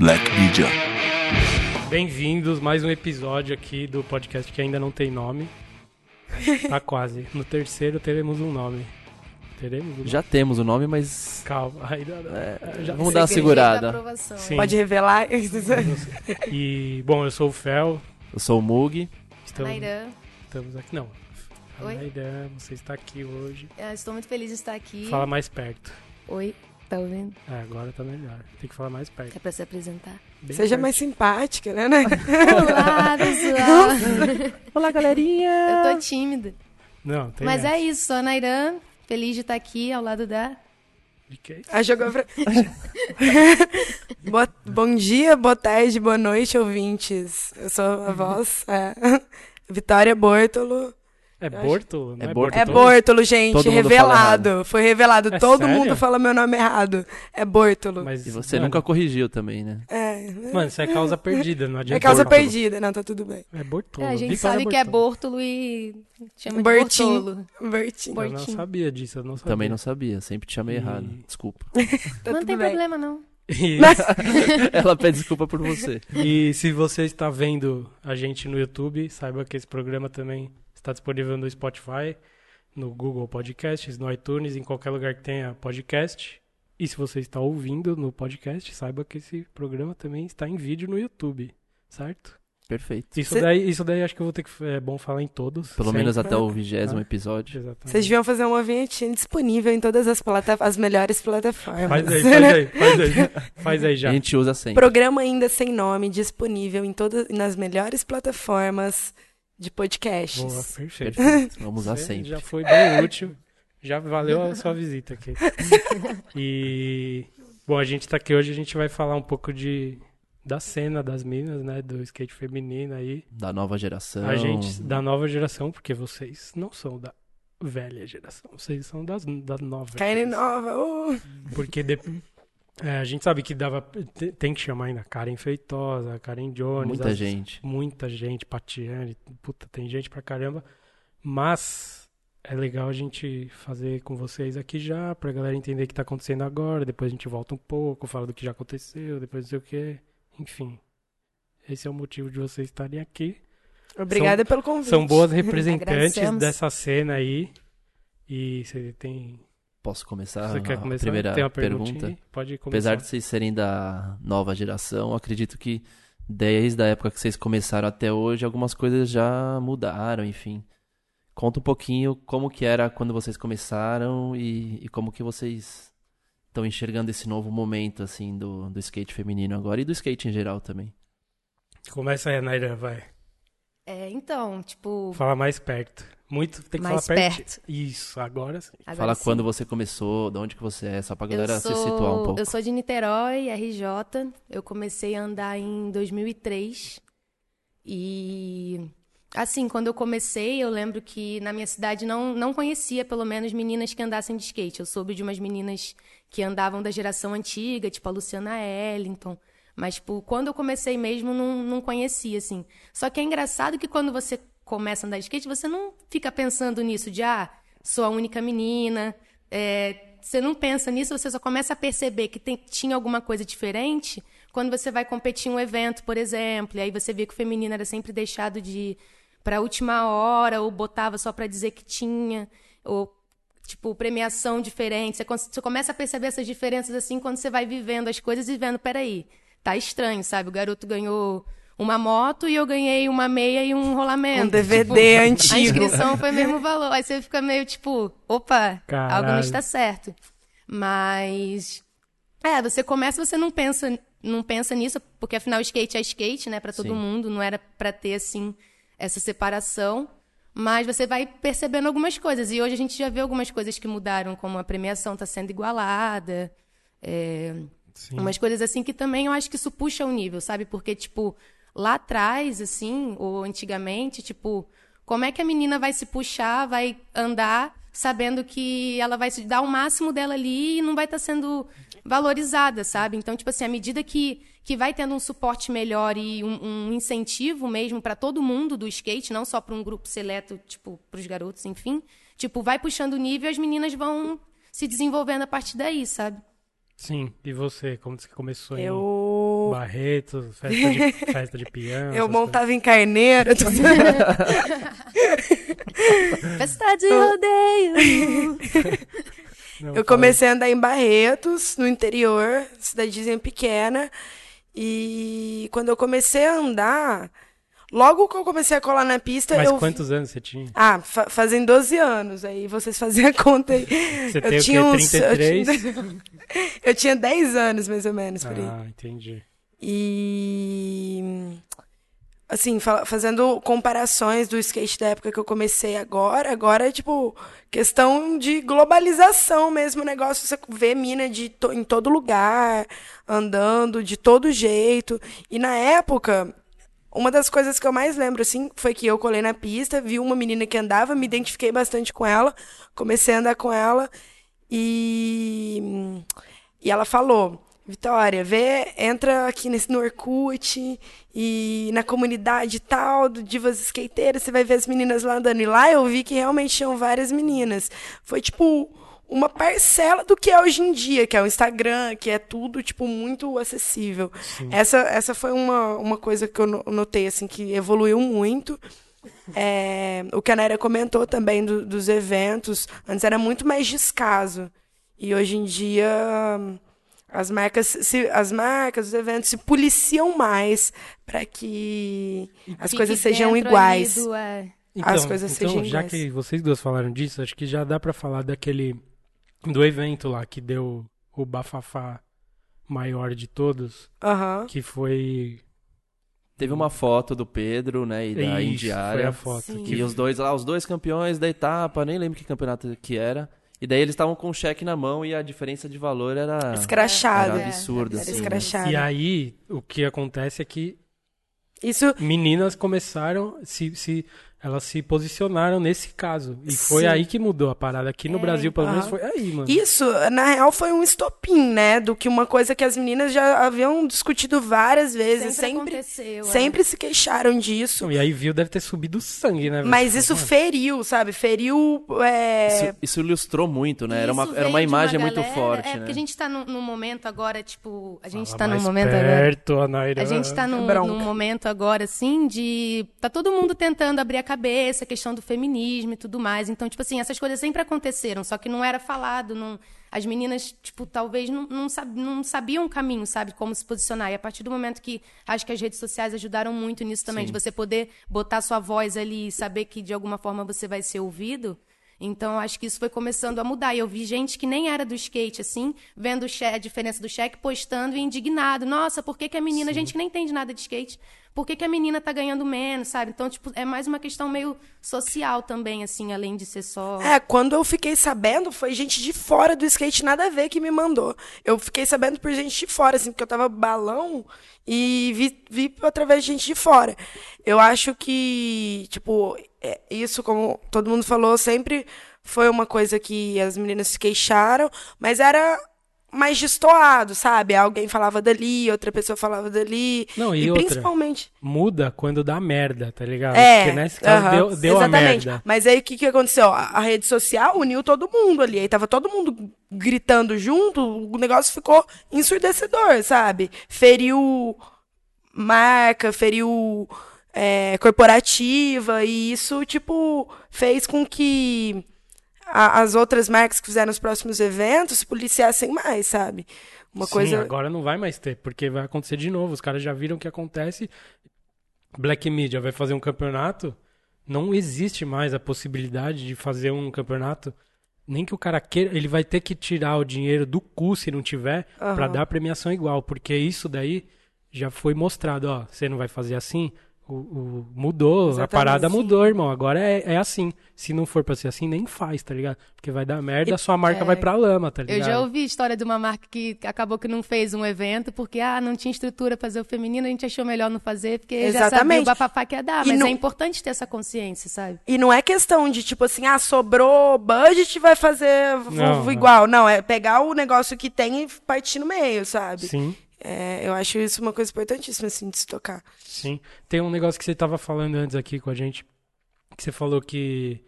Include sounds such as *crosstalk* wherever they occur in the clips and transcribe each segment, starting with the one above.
Black Media. Bem-vindos, mais um episódio aqui do podcast que ainda não tem nome. Tá *laughs* quase. No terceiro teremos um nome. Teremos um nome? Já temos o nome, mas Calma. Ainda não. é, Já- vamos dar uma segurada. Sim. Pode revelar? E, bom, eu sou o Fel. Eu sou o Mug. Estamos, Nairã, estamos aqui. Não. Oi? Nairã, você está aqui hoje. eu estou muito feliz de estar aqui. Fala mais perto. Oi, tá ouvindo? É, agora tá melhor. Tem que falar mais perto. É pra se apresentar. Bem Seja perto. mais simpática, né? né? *laughs* Olá, *laughs* pessoal! Olá, galerinha! eu tô tímida. Não, tem Mas essa. é isso, sou a Nairã, feliz de estar aqui ao lado da... Ah, jogou pra... *laughs* Bo- Bom dia, boa tarde, boa noite, ouvintes. Eu sou a voz, é. Vitória Bortolo. É Bortolo? É é, Bortolo. É Bortolo? Bortolo, gente, Todo revelado. Foi revelado. É Todo sério? mundo fala meu nome errado. É Bortolo. Mas, E você mano, nunca corrigiu também, né? É, Mano, isso é causa perdida, não adianta. é causa Bortolo. perdida. Não, tá tudo bem. É Bortolo. É, a gente Vitória sabe que é Bortolo. E chama de Bertinho. Bortolo. Bertinho. Eu não sabia disso, eu não sabia. Também não sabia, sempre te chamei E- errado. Desculpa. *laughs* Tá não tem bem. problema, não. E, *laughs* Ela pede desculpa por você. e se você está vendo a gente no YouTube, saiba que esse programa também está disponível no Spotify, no Google Podcasts, no iTunes, em qualquer lugar que tenha podcast. E se você está ouvindo no podcast, saiba que esse programa também está em vídeo no YouTube, certo? Perfeito. Isso Cê- daí, isso daí acho que eu vou ter que é bom falar em todos. Pelo sempre. menos até o vigésimo Ah. episódio. Exatamente. Vocês deviam fazer uma vinhetinha disponível em todas as, plata... as melhores plataformas. Faz aí, faz aí, faz aí. *laughs* Faz aí já. A gente usa sempre. Programa ainda sem nome, disponível em todas nas melhores plataformas de podcasts. Boa, perfeito. Perfeito. Vamos usar sempre. Já foi bem útil. Já valeu a sua visita aqui. E bom, a gente tá aqui hoje, a gente vai falar um pouco de da cena das minas, né, do skate feminino aí. Da nova geração. A gente da nova geração, porque vocês não são da velha geração, vocês são das da nova. Carne nova. uh. Porque de- é, a gente sabe que dava te- tem que chamar ainda Karen Feitosa, Karen Jones, Muita as- gente. muita gente, Patiane, puta, tem gente pra caramba. Mas é legal a gente fazer com vocês aqui já, pra galera entender o que tá acontecendo agora. Depois a gente volta um pouco, fala do que já aconteceu, depois não sei o que. Enfim. Esse é o motivo de vocês estarem aqui. Obrigada pelo convite. São boas *laughs* representantes dessa cena aí. E você tem. Posso começar você quer a começar? primeira tem uma pergunta? pergunta? Pode começar. Apesar de vocês serem da nova geração, acredito que desde a época que vocês começaram até hoje, algumas coisas já mudaram, enfim. Conta um pouquinho como que era quando vocês começaram e, e como que vocês estão enxergando esse novo momento, assim, do, do skate feminino agora e do skate em geral também. Começa aí, Naira, vai. É, então, tipo... Fala mais perto. Muito tem que Mais falar perto. perto. Isso, agora sim. agora Fala sim. quando você começou, de onde que você é, só pra galera sou, se situar um pouco. Eu sou de Niterói, RJ. Eu comecei a andar em 2003. E assim, quando eu comecei, eu lembro que na minha cidade não, não conhecia, pelo menos, meninas que andassem de skate. Eu soube de umas meninas que andavam da geração antiga, tipo a Luciana Ellington. Mas, tipo, quando eu comecei mesmo, não, não conhecia, assim. Só que é engraçado que quando você começa a andar de skate, você não fica pensando nisso de, ah, sou a única menina. É, você não pensa nisso, você só começa a perceber que tem- tinha alguma coisa diferente quando você vai competir em um evento, por exemplo. E aí você vê que o feminino era sempre deixado de para a última hora, ou botava só para dizer que tinha, ou tipo, premiação diferente. Você, começa a perceber essas diferenças assim quando você vai vivendo as coisas e vendo, peraí, tá estranho, sabe? O garoto ganhou uma moto e eu ganhei uma meia e um rolamento. Um DVD Tipo, A antigo. inscrição foi o mesmo valor. Aí você fica meio tipo, opa, Caralho. algo não está certo. Mas é, você começa, você não pensa, não pensa nisso, porque afinal skate é skate, né, Pra todo Sim. mundo, não era pra ter assim essa separação. Mas você vai percebendo algumas coisas. E hoje a gente já vê algumas coisas que mudaram, como a premiação está sendo igualada. é, Sim. Umas coisas assim que também eu acho que isso puxa o nível, sabe? Porque, tipo, lá atrás, assim, ou antigamente, tipo, como é que a menina vai se puxar, vai andar sabendo que ela vai se dar o máximo dela ali e não vai estar sendo valorizada, sabe? Então, tipo assim, à medida que, que vai tendo um suporte melhor e um, um incentivo mesmo para todo mundo do skate, não só para um grupo seleto, tipo, para os garotos, enfim, tipo, vai puxando o nível e as meninas vão se desenvolvendo a partir daí, sabe? Sim. E você, como você começou em Eu Barretos, festa de, *laughs* festa de peão. Eu montava em carneiro. *laughs* Festa de rodeio. coisas. Não, Eu comecei a andar em Barretos, no interior, cidadezinha pequena. E quando eu comecei a andar, logo que eu comecei a colar na pista, Mas eu. quantos anos você tinha? Ah, fa fazem 12 anos. Aí vocês fazem a conta aí. Você eu tem o tinha quê? uns. eu 33? tinha- *laughs* Eu tinha 10 anos, mais ou menos, por aí. Ah, entendi. E assim, fa- fazendo comparações do skate da época que eu comecei agora, agora é tipo questão de globalização mesmo, o negócio você vê mina de to- em todo lugar, andando de todo jeito. E na época, uma das coisas que eu mais lembro assim foi que eu colei na pista, vi uma menina que andava, me identifiquei bastante com ela, comecei a andar com ela e e ela falou: Vitória, vê, entra aqui nesse, no Orkut e na comunidade tal, do Divas Skateiras, você vai ver as meninas lá andando. E lá eu vi que realmente tinham várias meninas. Foi tipo uma parcela do que é hoje em dia, que é o Instagram, que é tudo, tipo, muito acessível. Essa, essa foi uma, uma coisa que eu no- notei, assim, que evoluiu muito. É, o que a Néria comentou também do- dos eventos, antes era muito mais descaso. E hoje em dia as marcas, se, as marcas, os eventos se policiam mais para que as Fique coisas sejam iguais. do, é, As coisas então, sejam já iguais. que vocês duas falaram disso, acho que já dá pra falar daquele do evento lá que deu o bafafá maior de todos, Aham. que foi Teve uma foto do Pedro, né, e da Isso, foi Indiária. a foto Sim. E os dois lá, os dois campeões da etapa, nem lembro que campeonato que era. E daí eles estavam com o cheque na mão e a diferença de valor era, Escrachado. era É, absurda. Era assim, né? escrachado. E aí, o que acontece é que Isso meninas começaram, se, se elas se posicionaram nesse caso. E foi Sim. aí que mudou a parada. Aqui no É, Brasil, pelo menos, foi aí, mano. Isso, na real, foi um estopim, né? Do que uma coisa que as meninas já haviam discutido várias vezes, sempre, sempre, aconteceu. é. sempre se queixaram disso. E aí viu, deve ter subido sangue, né? Mas isso Mano, feriu, sabe? Feriu. é, Isso, isso ilustrou muito, né? Era uma, era uma imagem muito galera- forte, É, né? porque a gente tá num, num momento agora, tipo. A gente fala tá num momento agora. perto, Anaira. A gente tá num, num momento agora, assim, de. Tá todo mundo tentando abrir a cabeça, a questão do feminismo e tudo mais. Então, tipo assim, essas coisas sempre aconteceram, só que não era falado. Não... As meninas, tipo, talvez não, não, sab... não sabiam o caminho, sabe? Como se posicionar. E a partir do momento que acho que as redes sociais ajudaram muito nisso também, de você poder botar sua voz ali e saber que de alguma forma você vai ser ouvido. Então, acho que isso foi começando a mudar. E eu vi gente que nem era do skate, assim, vendo a diferença do cheque, postando e indignado. Nossa, por que, que a menina, gente que nem entende nada de skate, por que, que a menina tá ganhando menos, sabe? Então, tipo, é mais uma questão meio social também, assim, além de ser só. É, quando eu fiquei sabendo, foi gente de fora do skate, nada a ver, que me mandou. Eu fiquei sabendo por gente de fora, assim, porque eu tava balão e vi, vi através de gente de fora. Eu acho que, tipo, é, isso, como todo mundo falou, sempre foi uma coisa que as meninas se queixaram, mas era mais destoado, sabe? Alguém falava dali, outra pessoa falava dali. Não, e outra? principalmente. Muda quando dá merda, tá ligado? É, Porque nesse caso aham, deu, deu a exatamente. merda. Mas aí o que, que aconteceu? A, a rede social uniu todo mundo ali. Aí tava todo mundo gritando junto, o negócio ficou ensurdecedor, sabe? Feriu marca, feriu é, corporativa, e isso, tipo, fez com que a- as outras marcas que fizeram os próximos eventos se policiassem mais, sabe? Uma Sim, coisa. agora não vai mais ter, porque vai acontecer de novo. Os caras já viram o que acontece. Black Media vai fazer um campeonato. Não existe mais a possibilidade de fazer um campeonato. Nem que o cara queira, ele vai ter que tirar o dinheiro do cu se não tiver, pra dar premiação igual. Porque isso daí já foi mostrado, ó. Você não vai fazer assim, o, o- mudou, a Exatamente, parada sim. mudou, irmão. Agora é, é assim. Se não for pra ser assim, nem faz, tá ligado? Porque vai dar merda, a sua marca é. vai pra lama, tá Eu ligado? já ouvi história de uma marca que acabou que não fez um evento porque ah, não tinha estrutura pra fazer o feminino, a gente achou melhor não fazer porque já sabia Exatamente. o bafafá que ia dar. E Mas não- é importante ter essa consciência, sabe? E não é questão de, tipo assim, ah, sobrou budget, vai fazer Não, v- não. igual. Não, é pegar o negócio que tem e partir no meio, sabe? Sim. É, eu acho isso uma coisa importantíssima, assim, de se tocar. Sim. Tem um negócio que você tava falando antes aqui com a gente, que você falou que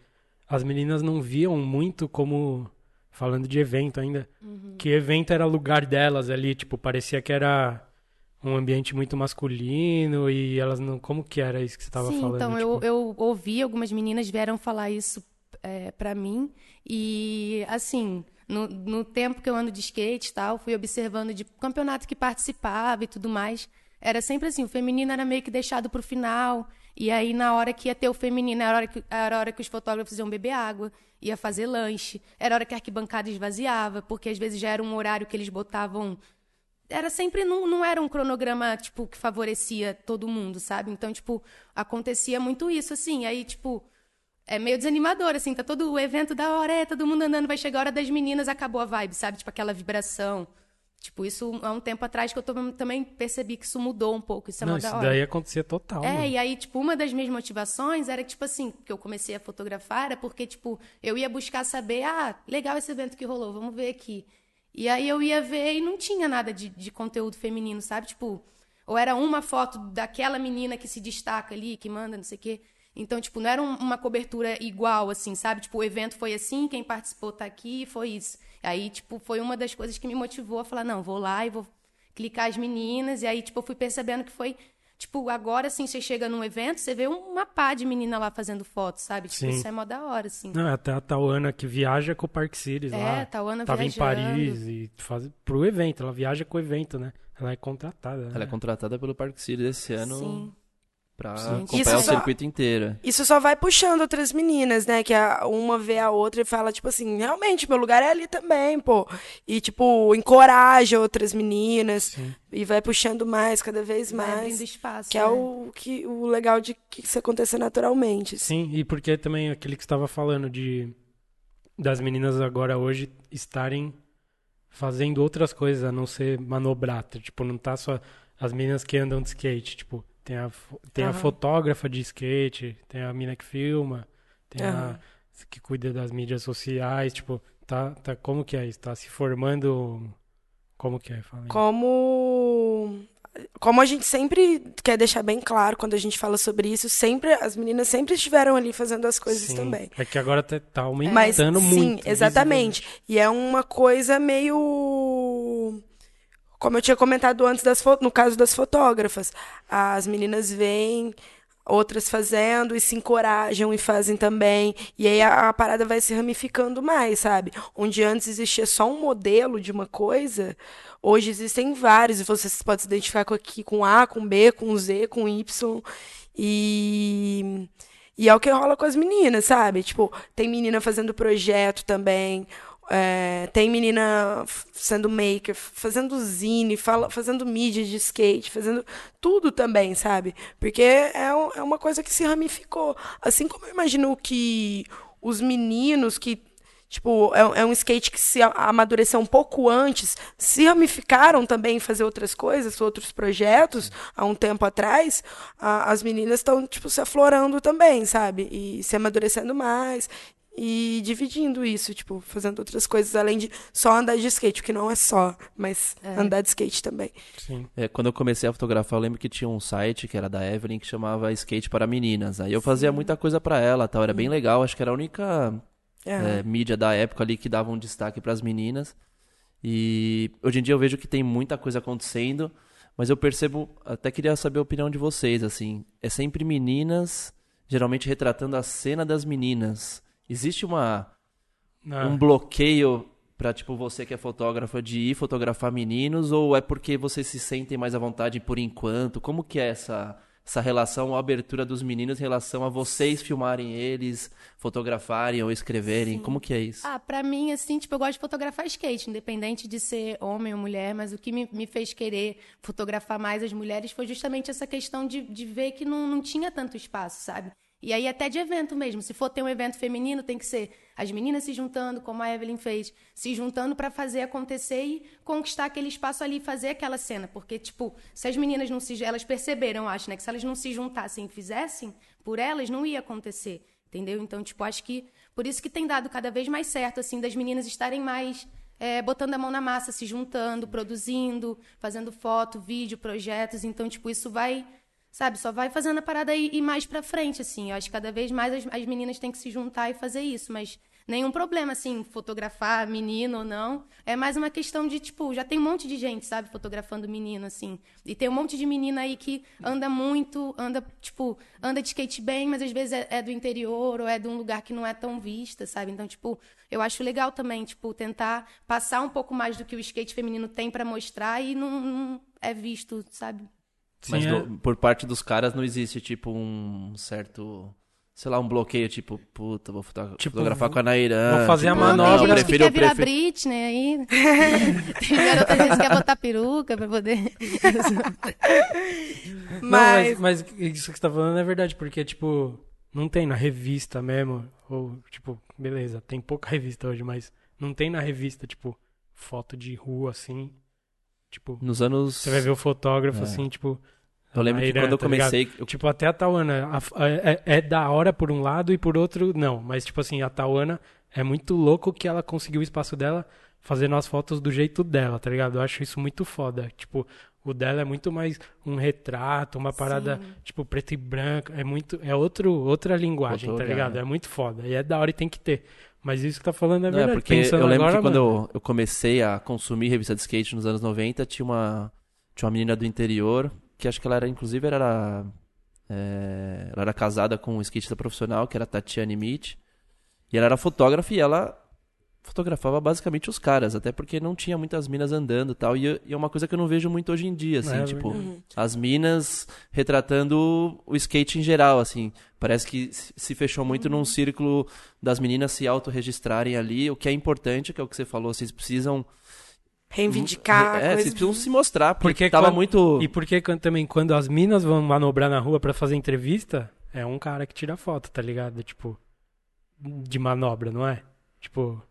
as meninas não viam muito como falando de evento ainda, que evento era lugar delas ali, tipo, parecia que era um ambiente muito masculino e elas não. Como que era isso que você estava Sim, falando? então eu, tipo? eu ouvi, algumas meninas vieram falar isso é, para mim. E, assim, no, no tempo que eu ando de skate e tal, fui observando de campeonato que participava e tudo mais. Era sempre assim, o feminino era meio que deixado pro final. E aí, na hora que ia ter o feminino, era a hora que, era a hora que os fotógrafos iam beber água, ia fazer lanche, era a hora que a arquibancada esvaziava, porque às vezes já era um horário que eles botavam. Era sempre, não, não era um cronograma, tipo, que favorecia todo mundo, sabe? Então, tipo, acontecia muito isso, assim. Aí, tipo, é meio desanimador, assim, tá todo o evento da hora, é, todo mundo andando, vai chegar a hora das meninas, acabou a vibe, sabe? Tipo, aquela vibração. Tipo, isso há um tempo atrás que eu tô- também percebi que isso mudou um pouco, isso é Não, isso da hora. daí acontecia total. É, mano. e aí, tipo, uma das minhas motivações era tipo assim, que eu comecei a fotografar, era porque, tipo, eu ia buscar saber, ah, legal esse evento que rolou, vamos ver aqui. E aí eu ia ver e não tinha nada de, de conteúdo feminino, sabe? Tipo, ou era uma foto daquela menina que se destaca ali, que manda, não sei o quê. Então, tipo, não era um- uma cobertura igual, assim, sabe? Tipo, o evento foi assim, quem participou tá aqui, foi isso. Aí, tipo, foi uma das coisas que me motivou a falar, não, vou lá e vou clicar as meninas. E aí, tipo, eu fui percebendo que foi Tipo, agora, assim, você chega num evento, você vê uma pá de menina lá fazendo foto, sabe? Tipo, Sim. isso é mó da hora, assim. Não, é até a Tauana que viaja com o Park Cities É, lá. Tauana Tava em viajando. Paris e faz pro evento. Ela viaja com o evento, né? Ela é contratada. Ela é né? contratada pelo Parque City esse ano Sim. Pra Sim. acompanhar Isso o só- circuito inteiro. Isso só vai puxando outras meninas, né? Que a- uma vê a outra e fala, tipo assim, realmente, meu lugar é ali também, pô. E, tipo, encoraja outras meninas Sim. e vai puxando mais, cada vez Vai mais. abrindo espaço. Que é né? o, que, o legal de que isso acontecer naturalmente. assim. Sim, e porque também aquele que você estava falando de das meninas agora hoje estarem fazendo outras coisas a não ser manobrar. Tipo, não tá só as meninas que andam de skate, tipo, tem a, tem a Aham. fotógrafa de skate, tem a mina que filma, tem Aham. a que cuida das mídias sociais, tipo, tá, tá como que é isso? Tá se formando como que é? Fala aí. Como como a gente sempre quer deixar bem claro quando a gente fala sobre isso, sempre as meninas sempre estiveram ali fazendo as coisas Sim, também. É que agora tá, tá Mas aumentando sim, muito. exatamente. E é uma coisa meio como eu tinha comentado antes das no caso das fotógrafas, as meninas veem outras fazendo e se encorajam e fazem também. E aí a, a parada vai se ramificando mais, sabe? Onde antes existia só um modelo de uma coisa, hoje existem vários e você pode se identificar com aqui com A, com B, com Z, com Y. E e é o que rola com as meninas, sabe? Tipo, tem menina fazendo projeto também. É, tem menina sendo maker, fazendo zine, fala, fazendo mídia de skate, fazendo tudo também, sabe? Porque é, é uma coisa que se ramificou. Assim como eu imagino que os meninos que Tipo, é, um- é um skate que se amadureceu um pouco antes, se ramificaram também em fazer outras coisas, outros projetos, há um tempo atrás, a- as meninas estão, tipo, se aflorando também, sabe? E se amadurecendo mais e dividindo isso, tipo, fazendo outras coisas, além de só andar de skate, o que não é só, mas andar de skate também. Sim. É, quando eu comecei a fotografar, eu lembro que tinha um site que era da Evelyn que chamava Skate para Meninas. Aí eu fazia muita coisa pra ela, tal, era bem legal. Acho que era a única É. é, mídia da época ali que dava um destaque pras meninas. E hoje em dia eu vejo que tem muita coisa acontecendo, mas eu percebo, até queria saber a opinião de vocês, assim, é sempre meninas, geralmente retratando a cena das meninas. Existe uma Ah, um bloqueio pra, tipo, você que é fotógrafa de ir fotografar meninos ou é porque vocês se sentem mais à vontade por enquanto? Como que é essa, essa relação, a abertura dos meninos em relação a vocês filmarem eles, fotografarem ou escreverem? Como que é isso? Ah, pra mim, assim, tipo, eu gosto de fotografar skate, independente de ser homem ou mulher, mas o que me, me fez querer fotografar mais as mulheres foi justamente essa questão de, de ver que não, não tinha tanto espaço, sabe? E aí até de evento mesmo. Se for ter um evento feminino, tem que ser as meninas se juntando, como a Evelyn fez, se juntando pra fazer acontecer e conquistar aquele espaço ali fazer aquela cena. Porque, tipo, se as meninas não se. Elas perceberam, acho, né? Que se elas não se juntassem e fizessem por elas, não ia acontecer. Entendeu? Então, tipo, acho que por isso que tem dado cada vez mais certo, assim, das meninas estarem mais é, botando a mão na massa, se juntando, produzindo, fazendo foto, vídeo, projetos. Então, tipo, isso vai, sabe, só vai fazendo a parada ir, ir mais pra frente, assim. Eu acho que cada vez mais as, as meninas têm que se juntar e fazer isso. Mas nenhum problema, assim, fotografar menino ou não. É mais uma questão de, tipo, já tem um monte de gente, sabe, fotografando menino, assim. E tem um monte de menina aí que anda muito, anda, tipo, anda de skate bem, mas às vezes é, é do interior ou é de um lugar que não é tão vista, sabe? Então, tipo, eu acho legal também, tipo, tentar passar um pouco mais do que o skate feminino tem para mostrar e não, não é visto, sabe? Mas Sim, do- é. por parte dos caras não existe, tipo, um certo. Sei lá, um bloqueio, tipo, puta, vou foto- Tipo, fotografar com a Nairã. vou fazer a tipo, Não, manobra. tem eu gente prefiro, que quer virar prefiro- Britney aí. *laughs* tem garota que quer botar peruca pra poder... Não, Mas, mas, mas isso que você tá falando é verdade, porque, tipo, não tem na revista mesmo. Ou, tipo, beleza, tem pouca revista hoje, mas não tem na revista, tipo, foto de rua assim. Tipo, Nos anos. você vai ver o fotógrafo É. assim, tipo. Eu lembro na que Irã, quando eu tá comecei. eu- Tipo, até a Tauana a- a- é, é da hora por um lado e por outro não. Mas, tipo assim, a Tauana é muito louco que ela conseguiu o espaço dela fazendo as fotos do jeito dela, tá ligado? Eu acho isso muito foda. Tipo, o dela é muito mais um retrato, uma parada, tipo, preto e branco. É muito. É outro, outra linguagem, Outro tá ligado? né? é muito foda. E é da hora e tem que ter. Mas isso que tá falando é Não, é verdade. porque Pensando eu lembro agora, que quando eu, eu comecei a consumir revista de skate nos anos 90, tinha uma, tinha uma menina do interior, que acho que ela era, inclusive, era, é, ela era casada com um skatista profissional, que era a Tatiane Mitch, e ela era fotógrafa e ela fotografava basicamente os caras, até porque não tinha muitas minas andando e tal, e, e é uma coisa que eu não vejo muito hoje em dia, assim, É, tipo, verdade. as minas retratando o skate em geral, assim. Parece que se fechou muito num círculo das meninas se autorregistrarem ali, o que é importante, que é o que você falou, vocês precisam... reivindicar É, vocês precisam se mostrar, porque, Porque tava quando- muito... E porque quando- também quando as minas vão manobrar na rua pra fazer entrevista, é um cara que tira foto, tá ligado? Tipo, de manobra, não é? Tipo,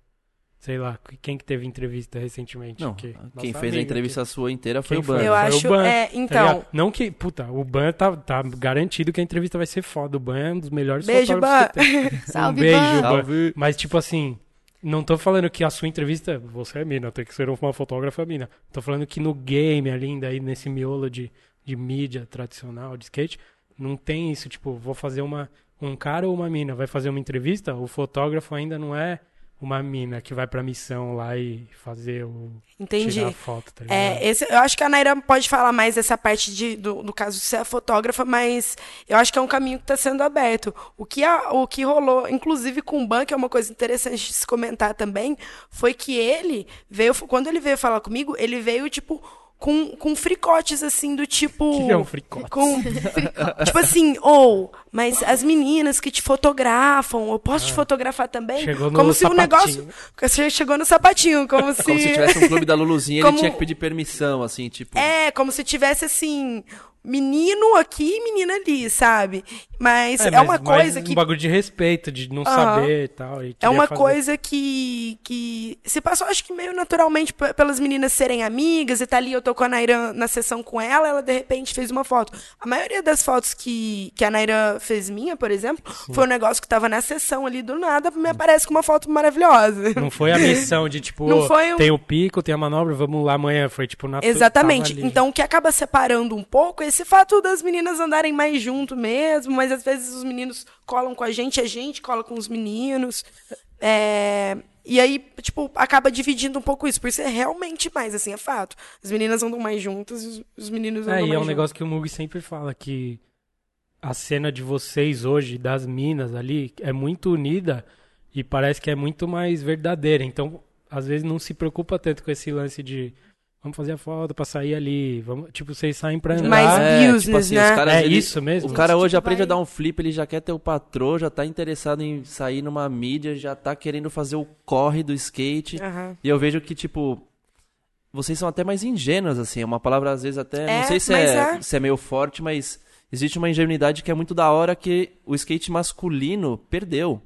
sei lá, quem que teve entrevista recentemente? Não, aqui? quem Nossa fez a entrevista sua inteira foi Quem o Ban. Eu Foi o acho, Ban, é, tá então, ligado? Não que, puta, o Ban tá, tá garantido que a entrevista vai ser foda. O Ban é um dos melhores Beijo, fotógrafos que tem. *laughs* Salve, um beijo, Ban. Ban. Salve. Mas, tipo assim, não tô falando que a sua entrevista, você é mina, tem que ser uma fotógrafa mina. Tô falando que no game ali, ainda aí nesse miolo de, de mídia tradicional, de skate, não tem isso, tipo, vou fazer uma. Um cara ou uma mina vai fazer uma entrevista, o fotógrafo ainda não é uma mina que vai pra missão lá e fazer o. entendi. tirar a foto, tá ligado? É, esse, eu acho que a Naira pode falar mais dessa parte de, do, do caso de ser a fotógrafa, mas eu acho que é um caminho que está sendo aberto. O que, a- o que rolou, inclusive com o Ban, que é uma coisa interessante de se comentar também, foi que ele veio, quando ele veio falar comigo, ele veio, tipo, com, com fricotes, assim, do tipo... O que é um fricote? Com, tipo assim, ou, mas as meninas que te fotografam, eu posso te fotografar também? Ah. Chegou no como se o sapatinho. negócio. Você chegou no sapatinho, como se. Como se tivesse um clube da Luluzinha, Como- ele tinha que pedir permissão, assim, tipo... É, como se tivesse assim, menino aqui e menina ali, sabe? Mas é, mas- uma coisa Um que. bagulho de respeito, de não Aham. saber e tal. e É uma fazer. coisa que, que se passou, acho que meio naturalmente pelas meninas serem amigas e tá ali, eu tô com a Naira na sessão com ela, ela de repente fez uma foto. A maioria das fotos que, que a Naira fez minha, por exemplo, foi um negócio que tava na sessão ali do nada, me aparece com uma foto maravilhosa. Não foi a missão de, *laughs* tipo, Não foi um- tem o pico, tem a manobra, vamos lá amanhã. Foi, tipo, na Exatamente. Então, o que acaba separando um pouco é esse fato das meninas andarem mais junto mesmo, mas às vezes os meninos colam com a gente, a gente cola com os meninos. É, E aí, tipo, acaba dividindo um pouco isso, por ser realmente mais, assim, é fato. As meninas andam mais juntas e os- os meninos andam É, mais e é um juntos. negócio que o Mugi sempre fala, que a cena de vocês hoje, das minas ali, é muito unida e parece que é muito mais verdadeira. Então, às vezes não se preocupa tanto com esse lance de vamos fazer a foto pra sair ali. Vamos... Tipo, vocês saem pra andar. Mais é, business, tipo assim, né? os caras, É ele- isso mesmo? O cara Tipo, hoje aprende vai- a dar um flip, ele já quer ter o patrão, já tá interessado em sair numa mídia, já tá querendo fazer o corre do skate. Aham. E eu vejo que, tipo, vocês são até mais ingênuas, assim. É uma palavra, às vezes, até. É, não sei se é, é. se é meio forte, mas existe uma ingenuidade que é muito da hora que o skate masculino perdeu.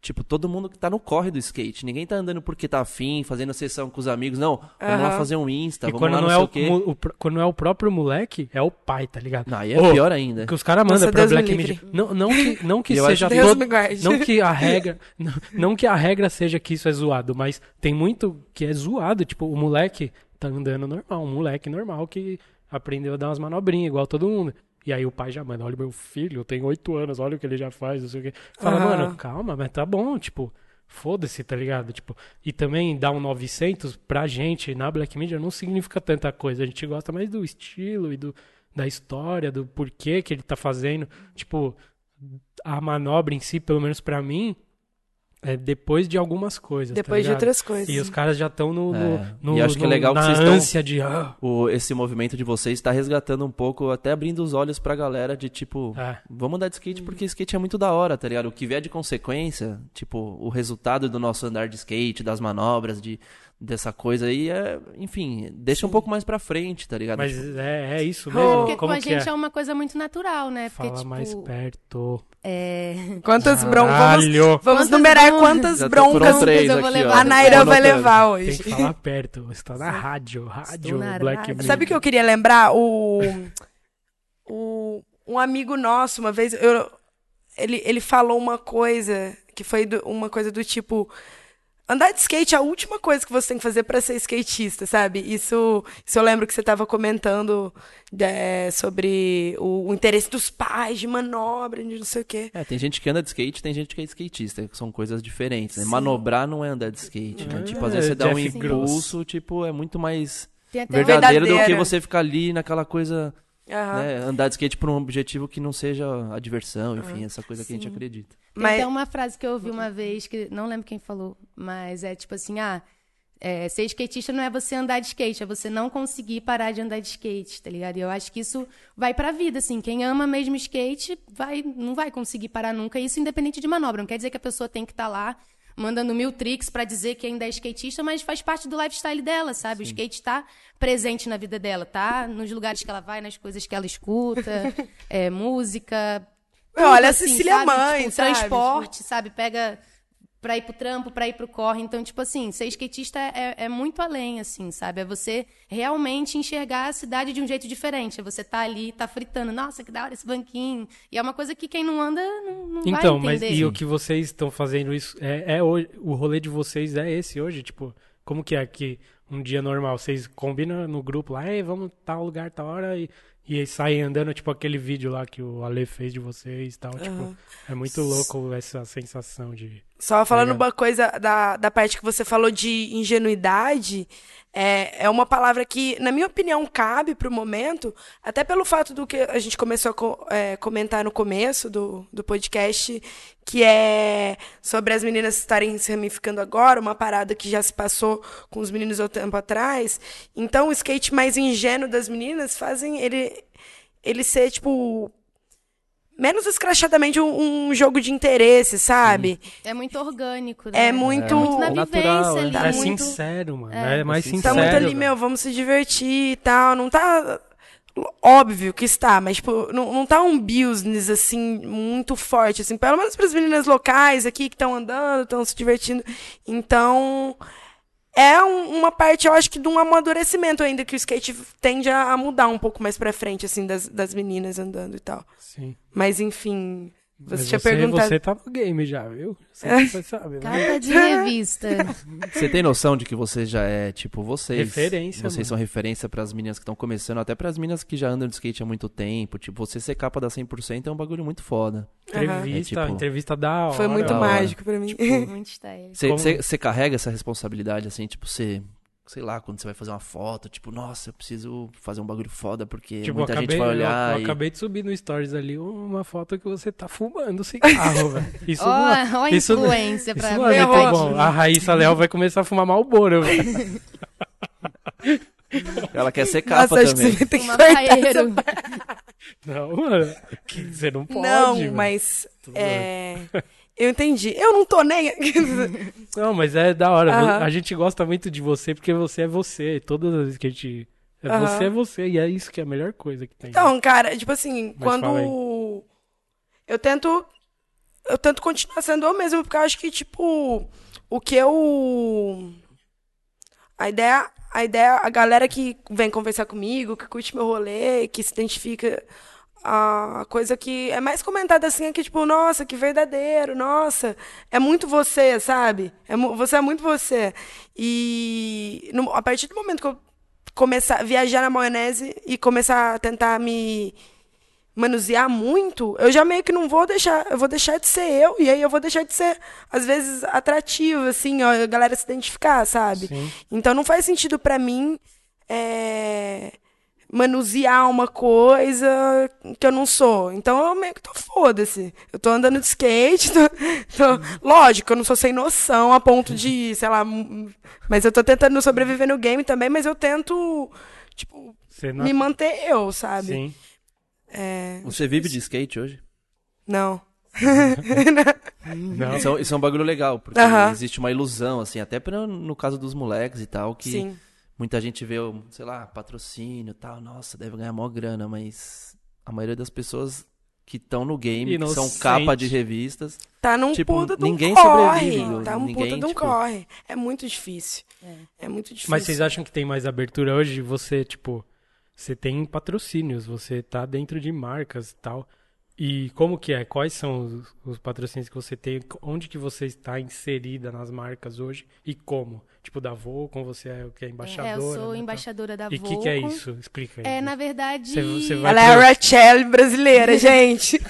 Tipo, todo mundo que tá no corre do skate. Ninguém tá andando porque tá afim, fazendo sessão com os amigos. Não, vamos lá fazer um Insta, E vamos quando lá não, não é sei o, quê. o quando não é o próprio moleque, é o pai, tá ligado? Não, aí é Ô, pior ainda. Que os caras mandam pra Deus Black. Media. Não, não que, não que *laughs* seja Deus todo. Não que a regra. *laughs* Não, não que a regra seja que isso é zoado, mas tem muito que é zoado. Tipo, o moleque tá andando normal, um moleque normal que aprendeu a dar umas manobrinhas, igual todo mundo. E aí o pai já manda, olha meu filho, tem oito anos, olha o que ele já faz, não sei o quê. Fala, mano, calma, mas tá bom, tipo, foda-se, tá ligado? Tipo, e também dar um 900 pra gente na Black Media não significa tanta coisa. A gente gosta mais do estilo e do, da história, do porquê que ele tá fazendo. Tipo, a manobra em si, pelo menos pra mim, é depois de algumas coisas. tá Depois de ligado? outras coisas. E os caras já estão no, no, É, no- e acho que é no- legal que na vocês tão- ânsia de. ah, O, esse movimento de vocês está resgatando um pouco, até abrindo os olhos pra galera de tipo, é. vamos andar de skate porque skate é muito da hora, tá ligado? O que vier de consequência, tipo, o resultado do nosso andar de skate, das manobras, de, dessa coisa aí, é, enfim, deixa um pouco mais pra frente, tá ligado? Mas Tipo, é, é isso Oh. mesmo? Porque Como com a que gente é? é? uma coisa muito natural, né? Porque, Fala tipo, mais perto. É... *laughs* Quantas broncas. Vamos, vamos numerar quantas Já broncas três eu vou aqui, levar. ó. a Naira vai levar Tem hoje. que falar perto. Você tá na rádio. Rádio na Black rádio. Sabe o que eu queria lembrar? O, o um amigo nosso, uma vez, eu, ele, ele falou uma coisa que foi do- uma coisa do tipo. Andar de skate é a última coisa que você tem que fazer pra ser skatista, sabe? Isso, isso eu lembro que você tava comentando é, sobre o, o interesse dos pais de manobra, de não sei o quê. É, tem gente que anda de skate, tem gente que é skatista, que são coisas diferentes, né? Sim. Manobrar não é andar de skate, né? É, Tipo, às vezes você dá um impulso, tipo, é muito mais uma- verdadeiro do que você ficar ali naquela coisa. Né? Andar de skate por um objetivo que não seja a diversão, enfim, essa coisa que a gente Sim. acredita. Tem Mas- até uma frase que eu ouvi uma vez, que não lembro quem falou, mas é tipo assim, ah, é, ser skatista não é você andar de skate, é você não conseguir parar de andar de skate, tá ligado? E eu acho que isso vai pra vida, assim, quem ama mesmo skate vai, não vai conseguir parar nunca, isso independente de manobra, não quer dizer que a pessoa tem que estar lá mandando mil tricks pra dizer que ainda é skatista, mas faz parte do lifestyle dela, sabe? O skate tá presente na vida dela, tá? Nos lugares que ela vai, nas coisas que ela escuta, *laughs* é, música, Olha a assim, Cecília sabe? Mãe, tipo, sabe? transporte, sabe? Pega pra ir pro trampo, pra ir pro corre. Então, tipo assim, ser skatista é, é muito além, assim, sabe? É você realmente enxergar a cidade de um jeito diferente. É você tá ali, tá fritando. Nossa, que da hora esse banquinho. E é uma coisa que quem não anda não, não Então, vai mas entender. e o que vocês estão fazendo isso é, é hoje, o rolê de vocês é esse hoje, tipo, como que é que um dia normal vocês combinam no grupo lá, vamos tal lugar, tal hora e e aí saem andando, tipo aquele vídeo lá que o Ale fez de vocês e tal, tipo, é muito louco essa sensação de Só falando Obrigado. uma coisa da, da parte que você falou de ingenuidade, é, é uma palavra que, na minha opinião, cabe para o momento, até pelo fato do que a gente começou a co- é, comentar no começo do, do podcast, que é sobre as meninas estarem se ramificando agora, uma parada que já se passou com os meninos há tempo atrás. Então, o skate mais ingênuo das meninas fazem ele, ele ser, tipo, menos escrachadamente um, um jogo de interesse, sabe? É muito orgânico, né? É muito. muito na É vivência natural, é. ali. é muito... sincero, mano, É. é, mais Tá sincero. Tá muito ali, meu, vamos se divertir e tal. Não tá. Óbvio que está, mas tipo, não, não tá um business assim muito forte, assim, pelo menos para as meninas locais aqui que estão andando, estão se divertindo. Então, é um- uma parte, eu acho que de um amadurecimento ainda que o skate tende a, a mudar um pouco mais pra frente, assim, das, das meninas andando e tal. Sim. Mas enfim, você Mas tinha você, perguntado. você tá no game já, viu? Você, você sabe, né? Capa de revista. *laughs* Você tem noção de que você já é, tipo, vocês. Referência, Vocês mano. são referência pras meninas que estão começando, até pras meninas que já andam de skate há muito tempo. Tipo, você ser capa da 100% é um bagulho muito foda. Entrevista, É, tipo, entrevista da hora. Foi muito mágico pra mim. *laughs* muito style. Você, Como- você, você carrega essa responsabilidade, assim, tipo, você. Sei lá, quando você vai fazer uma foto, tipo, nossa, eu preciso fazer um bagulho foda porque Tipo, muita eu acabei, gente vai eu- olhar. eu, e... acabei de subir no Stories ali uma foto que você tá fumando cigarro, *laughs* velho. Isso, não, Ó, ó a isso não- influência isso pra não é muito rosto. bom. A Raíssa Léo vai começar a fumar Malboro, velho. *laughs* Ela quer ser capa Nossa, acho que também. você ter que cortar essa. Não, mano. Você não pode. Não, mas. É... Eu entendi. Eu não tô nem. *laughs* Não, mas é da hora. Aham. A gente gosta muito de você porque você é você. Todas as vezes que a gente. é Aham. Você é você. E é isso que é a melhor coisa que tem. Então, cara, tipo assim, Mas quando. Eu tento. Eu tento continuar sendo eu mesmo, porque eu acho que, tipo, o que eu. A ideia. A ideia, a galera que vem conversar comigo, que curte meu rolê, que se identifica. A coisa que é mais comentada assim é que, tipo, nossa, que verdadeiro, nossa, é muito você, sabe? É, você é muito você. E no- a partir do momento que eu começar a viajar na maionese e começar a tentar me manusear muito, eu já meio que não vou deixar, eu vou deixar de ser eu, e aí eu vou deixar de ser, às vezes, atrativo, assim, ó, a galera se identificar, sabe? Sim. Então não faz sentido pra mim é, manusear uma coisa que eu não sou. Então eu meio que tô foda-se. Eu tô andando de skate, *laughs* tô, tô- lógico, eu não sou sem noção a ponto de, sei lá, mas eu tô tentando sobreviver no game também, mas eu tento, tipo, não... me manter eu, sabe? Sim. É, Você vive de skate hoje? não. Não. *laughs* Isso é, um- isso é um bagulho legal, porque Aham. existe uma ilusão, assim, até pra- no caso dos moleques e tal, que Sim. Muita gente vê, o, sei lá, patrocínio e tal, nossa, deve ganhar mó grana, mas a maioria das pessoas que estão no game, que são capa de revistas, Tá num Tipo, puta de um ninguém corre. sobrevive, Tá um ninguém, puta de um tipo- corre. É muito difícil. É, muito difícil. Mas vocês acham que tem mais abertura hoje? Você, tipo, você tem patrocínios, você tá dentro de marcas e tal. E como que é? Quais são os, os patrocínios que você tem? Onde que você está inserida nas marcas hoje? E como? Tipo, da Volcom, você é o que? É, Embaixadora? eu sou né, embaixadora da tal? E o que, que é isso? Explica aí. É, na verdade... Você- você vai- Ela é a Rachel brasileira, *laughs* gente. *laughs*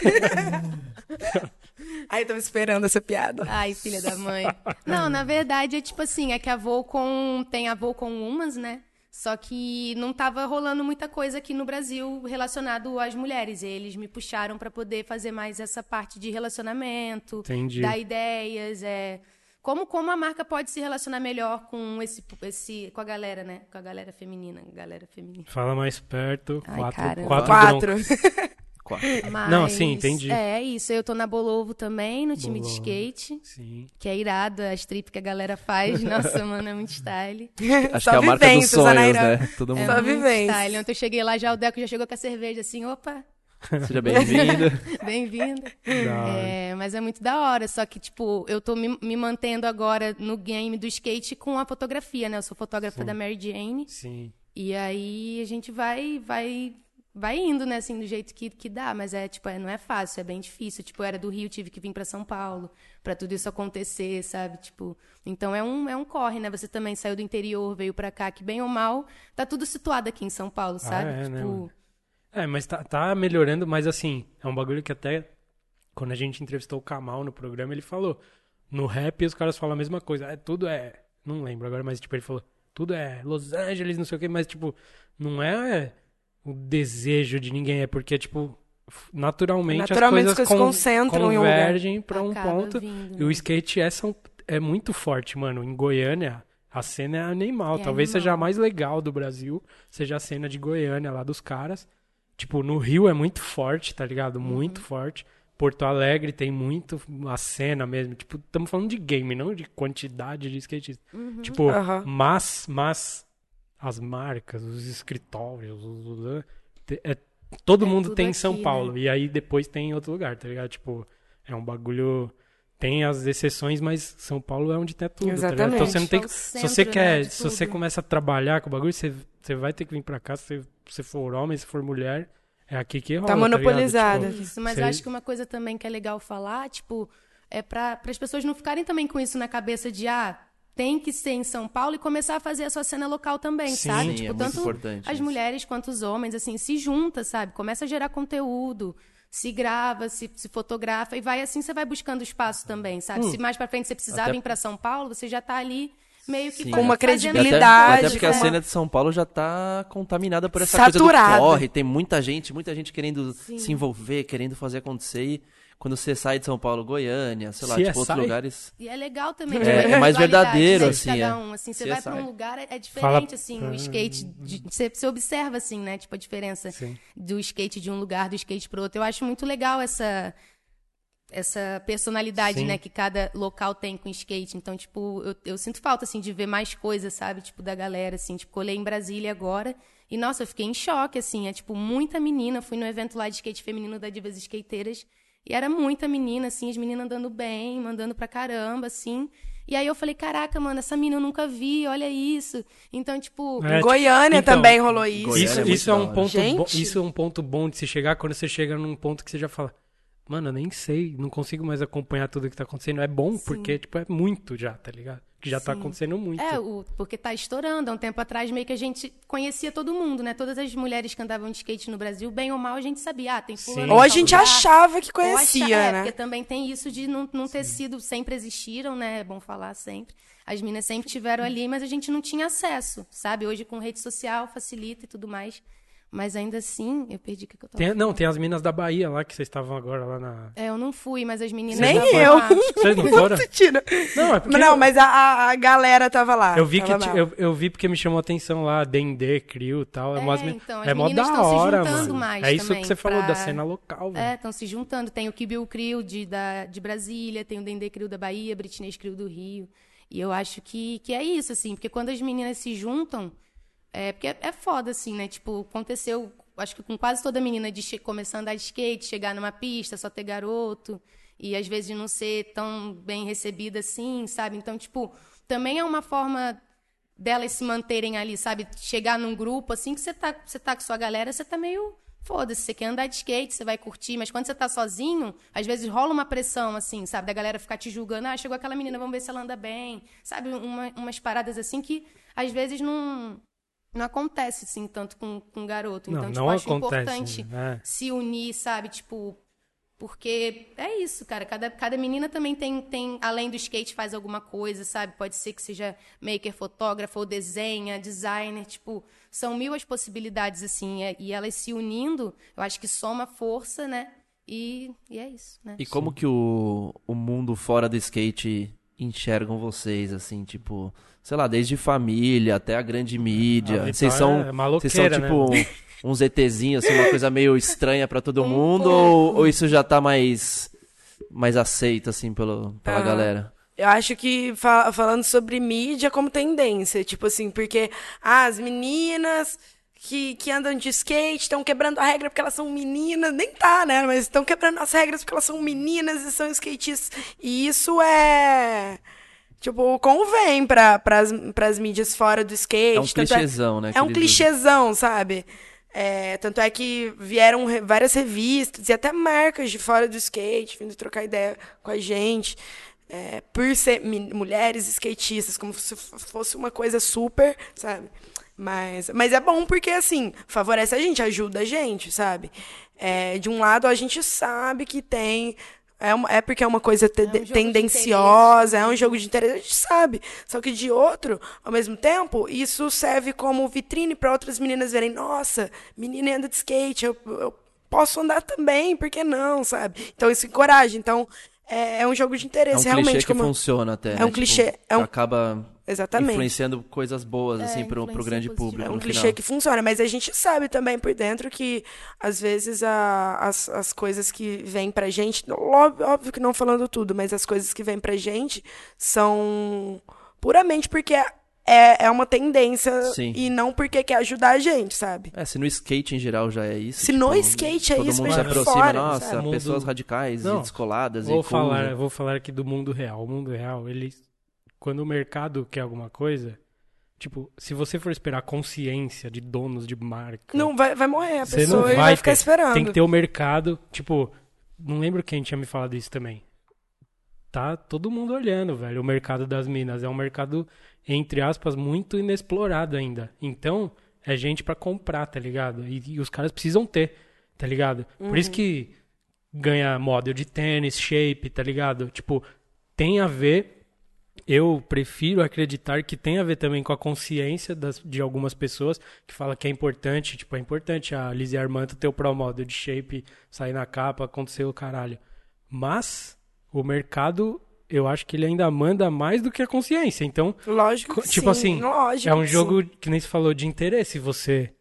Ai, eu tava esperando essa piada. Ai, filha da mãe. Não, na verdade é tipo assim, é que a Volcom tem a Volcom Humans, né? Só que não tava rolando muita coisa aqui no Brasil relacionado às mulheres. Eles me puxaram pra poder fazer mais essa parte de relacionamento, Entendi. dar ideias, é como como a marca pode se relacionar melhor com esse esse com a galera, né? Com a galera feminina, galera feminina. Fala mais perto. Ai, quatro, quatro, Quatro. *laughs* broncos. quatro. Mas, Não, sim, entendi. É isso. Eu tô na Bolovo também, no time de Bolovo. skate. Sim. Que é irado, as trip que a galera faz. *laughs* Nossa, mano, é muito style. Acho Só que é a marca dos sonhos, né? Todo É mundo. Só muito vivência. style. Ontem eu cheguei lá, já o Deco já chegou com a cerveja, assim, opa, Seja bem-vindo. *laughs* bem-vindo. Da hora. É, mas é muito da hora, só que, tipo, eu tô me, me mantendo agora no game do skate com a fotografia, né? Eu sou fotógrafa da Mary Jane. Sim. E aí a gente vai, vai, vai indo, né, assim, do jeito que, que dá. Mas é, tipo, é, não é fácil, é bem difícil. Tipo, eu era do Rio, tive que vir pra São Paulo pra tudo isso acontecer, sabe? Tipo, então é um, é um corre, né? Você também saiu do interior, veio pra cá, que bem ou mal, tá tudo situado aqui em São Paulo, sabe? é, tipo, né, mano? É, mas tá, tá melhorando, mas assim, é um bagulho que até quando a gente entrevistou o Kamal no programa, ele falou. No rap os caras falam a mesma coisa. É, tudo é. Não lembro agora, mas tipo, ele falou. Tudo é Los Angeles, não sei o quê, mas tipo, não é o desejo de ninguém, é porque, tipo, naturalmente, Naturalmente as as coisas coisas con- concentram um convergem pra um ponto. vindo, E o né? skate é, são, é muito forte, mano. Em Goiânia, a cena é animal. É Talvez animal. seja a mais legal do Brasil, seja a cena de Goiânia lá dos caras. Tipo, no Rio é muito forte, tá ligado? Uhum. Muito forte. Porto Alegre tem muito a cena mesmo. Tipo, estamos falando de game, não de quantidade de skatistas. Uhum. Tipo, Aham. mas, mas as marcas, os escritórios, os- os- te- é- todo É mundo tem em aqui, São né? Paulo. E aí depois tem em outro lugar, tá ligado? Tipo, é um bagulho. Tem as exceções, mas São Paulo é onde tem tudo, tá ligado? Então Exatamente. você não tem É que. o Se centro, você né, quer. de se você começa a trabalhar com o bagulho, você, você vai ter que vir pra cá. Se você for homem, se for mulher, é aqui que rola. Tá monopolizada. Tipo, Isso, mas Sei. eu acho que uma coisa também que é legal falar, tipo, é para as pessoas não ficarem também com isso na cabeça de, ah, tem que ser em São Paulo e começar a fazer a sua cena local também, Sim, sabe? Sim, tipo, é muito tanto importante as isso. mulheres quanto os homens, assim, se junta, sabe? Começa a gerar conteúdo, se grava, se, se fotografa e vai assim, você vai buscando espaço também, sabe? Se mais pra frente você precisar Até- vir pra São Paulo, você já tá ali meio que Com uma fazendo E até, credibilidade, até porque a cena de São Paulo já tá contaminada por essa Saturada. coisa do corre. Tem muita gente, muita gente querendo Sim. se envolver, querendo fazer acontecer. E quando você sai de São Paulo, Goiânia, sei lá, CSI? tipo, outros lugares. E é legal também. É, a é mais verdadeiro, né, de assim, cada é. um, assim, você vai pra CSI. um lugar, é, é diferente, Fala- assim, o skate. de- você, você observa, assim, né? Tipo, a diferença Sim. do skate de um lugar, do skate pro outro. Eu acho muito legal essa essa personalidade, Sim. né, que cada local tem com skate. Então, tipo, eu, eu sinto falta, assim, de ver mais coisas, sabe? Tipo, da galera, assim. Tipo, colei em Brasília agora e, nossa, eu fiquei em choque, assim. É, tipo, muita menina. Fui no evento lá de skate feminino da Divas Skateiras e era muita menina, assim, as meninas andando bem, mandando pra caramba, assim. E aí eu falei, caraca, mano, essa menina eu nunca vi, olha isso. Então, tipo, É, Em Goiânia então, também rolou isso. Goiânia Isso, é isso é um ponto Gente. bom, isso é um ponto bom de se chegar quando você chega num ponto que você já fala, mano, eu nem sei, não consigo mais acompanhar tudo que tá acontecendo. É bom, Sim. porque, tipo, é muito já, tá ligado? Que já tá Sim. acontecendo muito. É, o, porque tá estourando. Há um tempo atrás, meio que a gente conhecia todo mundo, né? Todas as mulheres que andavam de skate no Brasil, bem ou mal, a gente sabia. Ah, tem fulano. Ou a gente lugar. achava que conhecia, acha- é, né? porque também tem isso de não, não ter sido, sempre existiram, né? É bom falar sempre. As minas sempre tiveram ali, mas a gente não tinha acesso, sabe? Hoje com rede social facilita e tudo mais. Mas ainda assim, eu perdi o que eu tava Tem- não, tem as minas da Bahia lá, que vocês estavam agora lá na... É, eu não fui, mas as meninas. Nem eu. lá. Vocês não *laughs* foram? Não, é porque... Não, mas a, a- galera tava lá. Eu vi, que, eu, eu vi porque me chamou a atenção lá, D&D, Crio e tal. É, É, umas, então, as é mó meninas da tão se hora, juntando mano. mais é isso que você falou, pra- da cena local, velho. É, estão se juntando. Tem o Kibiu Crio de, da, de Brasília, tem o Dendê Crio da Bahia, Britney Crio do Rio. E eu acho que, que é isso, assim, porque quando as meninas se juntam, é porque é, é foda, assim, né? Tipo, aconteceu, acho que com quase toda menina de começar a andar de skate, chegar numa pista, só ter garoto, e às vezes não ser tão bem recebida assim, sabe? Então, tipo, também é uma forma delas se manterem ali, sabe? Chegar num grupo, assim, que você tá, você tá com sua galera, você tá meio. Foda-se, você quer andar de skate, você vai curtir, mas quando você tá sozinho, às vezes rola uma pressão, assim, sabe? Da galera ficar te julgando, ah, chegou aquela menina, vamos ver se ela anda bem. Sabe? Uma- umas paradas assim que às vezes não, não acontece, assim, tanto com, com garoto. Não, Então, tipo, não acho acontece, importante né? se unir, sabe? Tipo, porque é isso, cara. Cada, cada menina também tem, tem, além do skate, faz alguma coisa, sabe? Pode ser que seja maker, fotógrafo, ou desenha, designer. Tipo, são mil as possibilidades, assim. é- E elas se unindo, eu acho que soma força, né? E, e é isso, né? E como que o, o mundo fora do skate enxergam vocês, assim, tipo, sei lá, desde família até a grande mídia. A Vocês são, é maloqueira, vocês são tipo né? um- uns ETzinhos, assim, uma coisa meio estranha pra todo *laughs* Um mundo, ou, ou isso já tá mais mais aceito assim pelo, pela Aham. galera? Eu acho que fa- falando sobre mídia como tendência, tipo assim, porque ah, as meninas que, que andam de skate estão quebrando a regra porque elas são meninas, nem tá, né? Mas estão quebrando as regras porque elas são meninas e são skatistas. E isso é. Tipo, convém para as mídias fora do skate. É um tanto clichêzão, né? que É um clichêzão, sabe? É, tanto é que vieram re- várias revistas e até marcas de fora do skate vindo trocar ideia com a gente. é, por ser mulheres skatistas, como se fosse uma coisa super, sabe? Mas, mas é bom porque, assim, favorece a gente, ajuda a gente, sabe? É, de um lado, a gente sabe que tem. É, uma- é porque é uma coisa te- jogo de tendenciosa, é um jogo de interesse, a gente sabe. Só que de outro, ao mesmo tempo, isso serve como vitrine para outras meninas verem, nossa, menina anda de skate, eu, eu posso andar também, por que não, sabe? Então isso encoraja. Então é, é um jogo de É um interesse, clichê realmente. que como... funciona até. É né? um clichê, Tipo, é um- Acaba Exatamente. influenciando coisas boas, assim, pro, pro influencia grande positivo. público. É um clichê final. que funciona, mas a gente sabe também por dentro que, às vezes, a- as, as coisas que vêm pra gente, óbvio, óbvio que não falando tudo, mas as coisas que vêm pra gente são puramente porque é, é uma tendência Sim. e não porque quer ajudar a gente, sabe? É, se no skate em geral já é isso. Se no skate é todo isso, mundo se mas aproxima, fora, nossa? Mundo- pessoas radicais Não, e descoladas Vou e cool, falar, né? vou falar aqui do mundo real. O mundo real, ele quando o mercado quer alguma coisa, tipo, se você for esperar consciência de donos de marca, Não, vai, vai morrer a pessoa não e vai, vai ficar ter. esperando. Tem que ter o mercado, tipo, não lembro quem tinha me falado isso também. Tá todo mundo olhando, velho. O mercado das minas é um mercado entre aspas muito inexplorado ainda. Então, é gente pra comprar, tá ligado? E, e os caras precisam ter, tá ligado? Por isso que ganha model de tênis, shape, tá ligado? Tipo, tem a ver eu prefiro acreditar que tem a ver também com a consciência das, de algumas pessoas que fala que é importante, tipo, é importante a Lizzie Armando ter o Pro Model de shape, sair na capa, acontecer o caralho. Mas o mercado, eu acho que ele ainda manda mais do que a consciência. Então, Lógico tipo sim, assim, lógico é um que jogo sim. que nem se falou de interesse. Você.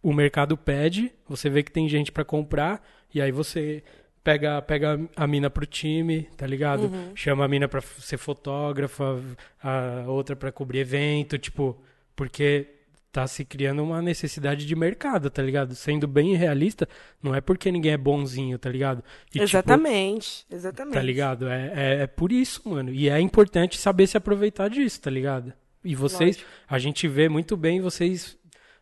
O mercado pede, você vê que tem gente pra comprar, e aí você pega, pega a mina pro time, tá ligado? Uhum. Chama a mina pra ser fotógrafa, a outra pra cobrir evento, tipo, porque tá se criando uma necessidade de mercado, tá ligado? Sendo bem realista, não é porque ninguém é bonzinho, tá ligado? E, tipo, Exatamente, exatamente. Tá ligado? É, é, é por isso, mano. E é importante saber se aproveitar disso, tá ligado? E vocês, Lógico. a gente vê muito bem vocês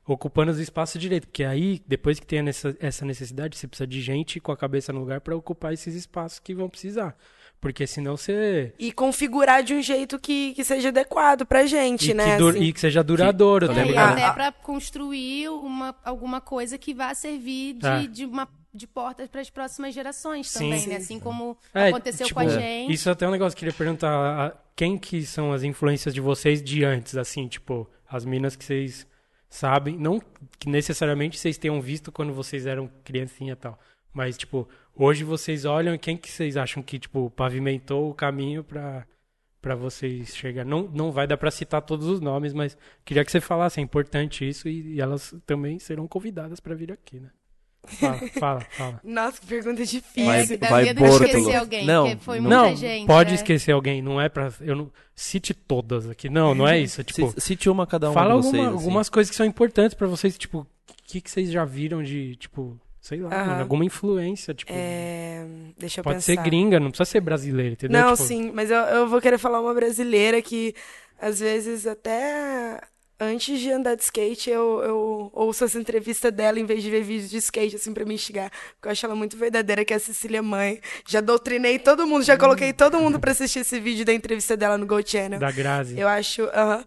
ocupando os espaços direito. Porque aí, depois que tem essa, necessidade, você precisa de gente com a cabeça no lugar para ocupar esses espaços que vão precisar. Porque senão você. E configurar de um jeito que, que seja adequado pra gente, e, né? que dur- assim. e que seja duradouro, tá É, e ligado? até pra construir uma, alguma coisa que vá servir de, É. de, uma, de porta para as próximas gerações Sim. também, Sim. né? Assim como É, aconteceu tipo, com a gente. Isso é até um negócio que eu queria perguntar. a- Quem que são as influências de vocês de antes, assim, tipo, as minas que vocês sabem, não que necessariamente vocês tenham visto quando vocês eram criancinha e tal, mas, tipo, hoje vocês olham quem que vocês acham que, tipo, pavimentou o caminho pra, pra vocês chegar? Não, não vai dar pra citar todos os nomes, mas queria que você falasse, é importante isso e, e elas também serão convidadas pra vir aqui, né? Fala, fala, fala. Nossa, que pergunta difícil. É, Vai- que dá vai medo de esquecer alguém, Não, foi não. muita não, gente. pode é. esquecer alguém, não é pra. Eu não. Cite todas aqui. Não, não é isso. é, *laughs* tipo, Cite uma cada um fala de vocês. alguma- assim. algumas coisas que são importantes pra vocês, tipo, o que, que vocês já viram de, tipo, sei lá, Aham. alguma influência, tipo. É, deixa eu pode pensar. ser gringa, não precisa ser brasileira, entendeu? Não, Tipo, sim, mas eu, eu vou querer falar uma brasileira que, às vezes, até antes de andar de skate, eu, eu ouço essa entrevista dela em vez de ver vídeos de skate, assim, pra me instigar. Porque eu acho ela muito verdadeira, que é a Cecília Mãe. Já doutrinei todo mundo, já coloquei todo mundo pra assistir esse vídeo da entrevista dela no Go Channel. Da Grazi. Eu acho, aham.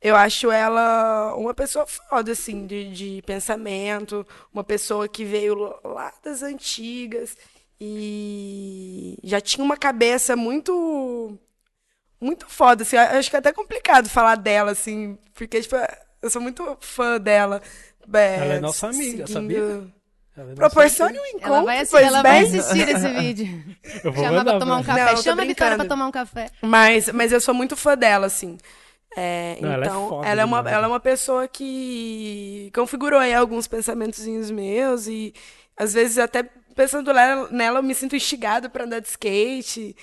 eu acho ela uma pessoa foda, assim, de, de pensamento, uma pessoa que veio lá das antigas e já tinha uma cabeça muito, muito foda, assim, acho que é até complicado falar dela, assim, porque, tipo, eu sou muito fã dela. Ela é nossa amiga, sabia? Ela é Proporcione um encontro, Ela vai, assi- pois ela vai assistir esse *laughs* vídeo. Eu vou Chama mandar pra tomar um café. Não, Chama a Vitória pra tomar um café. Mas, mas eu sou muito fã dela, assim. É, Não, ela é então, foda ela é, uma, ela é uma pessoa que configurou aí alguns pensamentozinhos meus e às vezes até pensando nela, nela eu me sinto instigado pra andar de skate.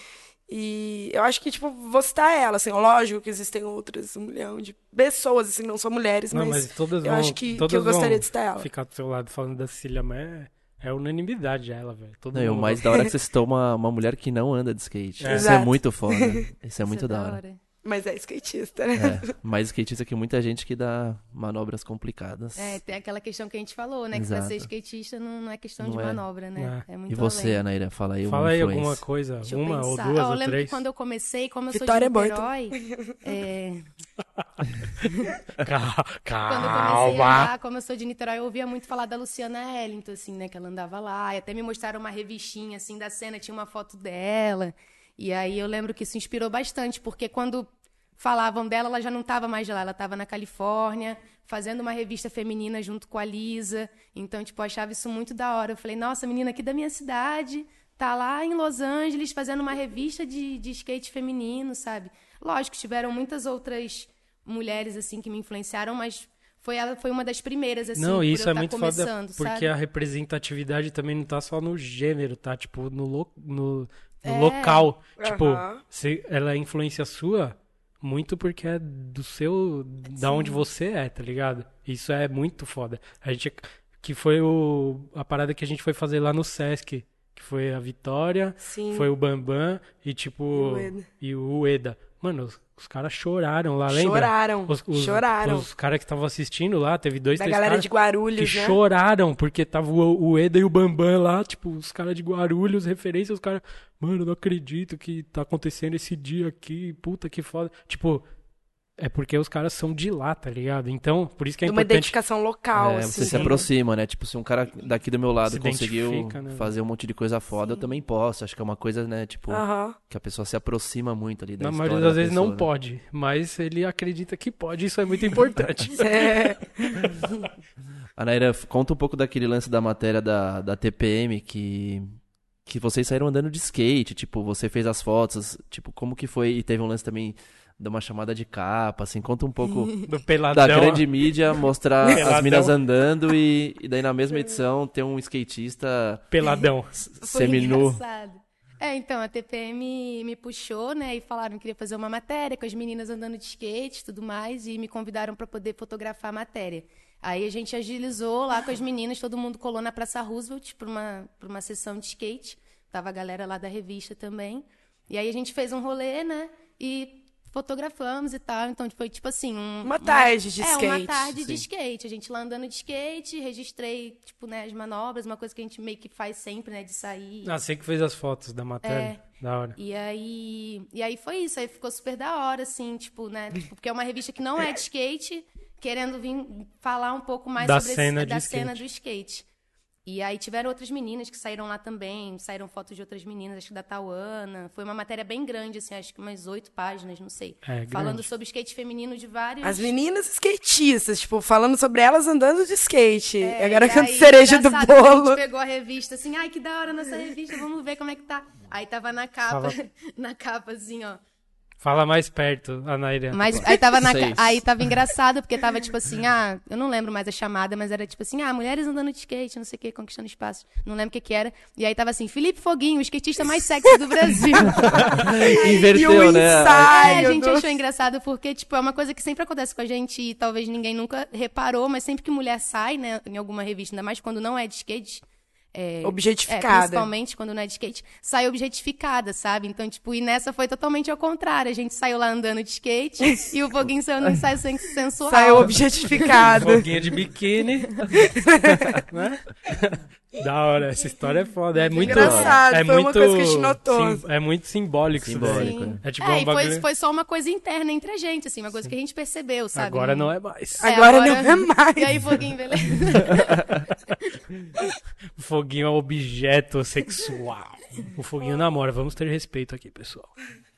E eu acho que, tipo, vou citar ela, assim, lógico que existem outras, um milhão de pessoas, assim, não são mulheres, Não, mas, mas todas eu vão, acho que, que eu gostaria de citar ela. ficar do seu lado falando da Cecília, mas é, é unanimidade ela, velho. Todo Não, e o mais da hora é que *laughs* você citou uma, uma mulher que não anda de skate. É. Isso é Exato. muito foda. *laughs* Isso é muito Isso da hora. Mas é skatista, né? É, mais skatista que muita gente que dá manobras complicadas. É, tem aquela questão que a gente falou, né? Que pra Exato. ser skatista não, não é questão Não de é. manobra, né? É, muito e você, além. Anaíra, fala aí Fala aí influência. alguma coisa, Deixa eu uma ou duas eu ou lembro três. que quando eu comecei, como eu Vitória sou de Borton. Niterói, é, *laughs* Cal- quando eu comecei a Calma. andar, como eu sou de Niterói, eu ouvia muito falar da Luciana Ellington, assim, né? Que ela andava lá. E até me mostraram uma revistinha, assim, da cena, tinha uma foto dela. E aí eu lembro que isso inspirou bastante, porque quando falavam dela, ela já não estava mais lá, ela estava na Califórnia, fazendo uma revista feminina junto com a Lisa. Então, tipo, eu achava isso muito da hora. Eu falei, nossa, menina aqui da minha cidade, tá lá em Los Angeles fazendo uma revista de, de skate feminino, sabe? Lógico, tiveram muitas outras mulheres, assim, que me influenciaram, mas foi ela foi uma das primeiras, assim, Não, isso eu é tá muito foda porque sabe? a representatividade também não tá só no gênero, tá? Tipo, no, no É. local. Tipo, Aham. se ela é influência sua muito porque é do seu. da onde você é, tá ligado? Isso é muito foda. A gente. Que foi o, a parada que a gente foi fazer lá no Sesc. Que foi a Vitória, Sim. foi o Bambam e tipo. o Ueda. E o Ueda. Mano, os, os caras choraram lá, lembra? Choraram, Os, os- choraram. Os caras que estavam assistindo lá, teve dois, da três galera de que Guarulhos, né? choraram, porque tava o, o Eda e o Bambam lá, tipo, os caras de Guarulhos, referência, os caras, mano, não acredito que tá acontecendo esse dia aqui, puta que foda. Tipo, é porque os caras são de lá, tá ligado? Então, por isso que é De uma importante. identificação local, É, assim. você se aproxima, né? Tipo, se um cara daqui do meu lado Se conseguiu né? fazer um monte de coisa foda, eu também posso. Acho que é uma coisa, né? Tipo, Aham. que a pessoa se aproxima muito ali da Na história maioria das da vezes não pessoa, né? pode, mas ele acredita que pode, isso é muito importante. *laughs* É. *laughs* Anaíra, conta um pouco daquele lance da matéria da, da TPM que que vocês saíram andando de skate, tipo, você fez as fotos, tipo, como que foi? E teve um lance também de uma chamada de capa, assim, conta um pouco *laughs* da grande mídia mostrar as minas andando e, e daí na mesma edição ter um skatista Peladão. *laughs* Seminu. engraçado. É, então, a TPM me puxou, né, e falaram que queria fazer uma matéria com as meninas andando de skate e tudo mais, e me convidaram para poder fotografar a matéria. Aí a gente agilizou lá com as meninas, todo mundo colou na Praça Roosevelt para uma, pra uma sessão de skate. Tava a galera lá da revista também. E aí a gente fez um rolê, né, e fotografamos e tal. Então foi tipo assim. Um, Uma tarde de é, skate. uma tarde sim. de skate. A gente lá andando de skate, registrei, tipo, né, as manobras, uma coisa que a gente meio que faz sempre, né, de sair. Ah, você que fez as fotos da matéria. Da hora. E aí, e aí foi isso, aí ficou super da hora, assim, tipo, né? tipo, porque é uma revista que não é de *laughs* skate, querendo vir falar um pouco mais Da sobre cena esse, de da skate. cena do skate. E aí tiveram outras meninas que saíram lá também, saíram fotos de outras meninas, acho que da Tauana. Foi uma matéria bem grande, assim, acho que umas oito páginas, não sei. É, falando sobre skate feminino de vários. As meninas skatistas, tipo, falando sobre elas andando de skate. É, Agora e aí, cereja do que A bolo. gente pegou a revista assim, ai, que da hora nossa revista, vamos ver como é que tá. Aí tava na capa, Fala. *laughs* na capa assim, ó. Fala mais perto, Anaíra. Mas aí tava, na, aí tava engraçado, porque tava tipo assim, ah, eu não lembro mais a chamada, mas era tipo assim, ah, mulheres andando de skate, não sei o que, conquistando espaço. Não lembro o que que era. E aí tava assim, Felipe Foguinho, o skatista mais sexy do Brasil. Inverteu, *laughs* e o né? É, ensaio a gente do- achou engraçado porque, tipo, é uma coisa que sempre acontece com a gente e talvez ninguém nunca reparou, mas sempre que mulher sai, né, em alguma revista, ainda mais quando não é de skate. É, é, Objetificada. principalmente quando não é de skate, sai objetificada, sabe? Então, tipo, e nessa foi totalmente ao contrário. A gente saiu lá andando de skate *laughs* e o Foguinho saiu num ensaio sen- sensual. Saiu objetificado. Foguinha de biquíni. *laughs* né? Da hora, essa história é foda. É muito. engraçado, é foi uma muito, coisa que a gente notou. sim- é muito simbólico. Simbólico, Sim. É tipo é, um e bagulho. foi, foi só uma coisa interna entre a gente, assim, uma coisa que a gente percebeu, sabe? Agora não é mais. É, Agora não é mais. E aí, Foguinho, beleza? O *laughs* foguinho é um objeto sexual. O foguinho namora. Vamos ter respeito aqui, pessoal.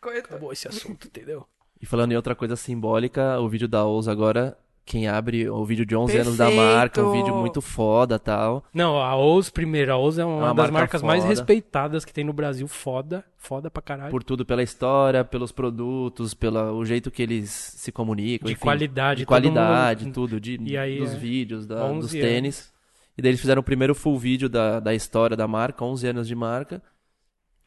Coisa- Acabou esse assunto, entendeu? E falando em outra coisa simbólica, o vídeo da Ousa agora, quem abre o vídeo de 11 anos da Perfeito. marca, um vídeo muito foda tal. Não, a Oz primeiro. A Oz é uma, É uma das marca marcas mais foda. respeitadas que tem no Brasil. Foda. Foda pra caralho. Por tudo, pela história, pelos produtos, pelo jeito que eles se comunicam. De enfim, qualidade, De qualidade, mundo- tudo, de, E aí, dos é, vídeos, da, 11 dos anos. tênis. E daí eles fizeram o primeiro full vídeo da, da história da marca, 11 anos de marca.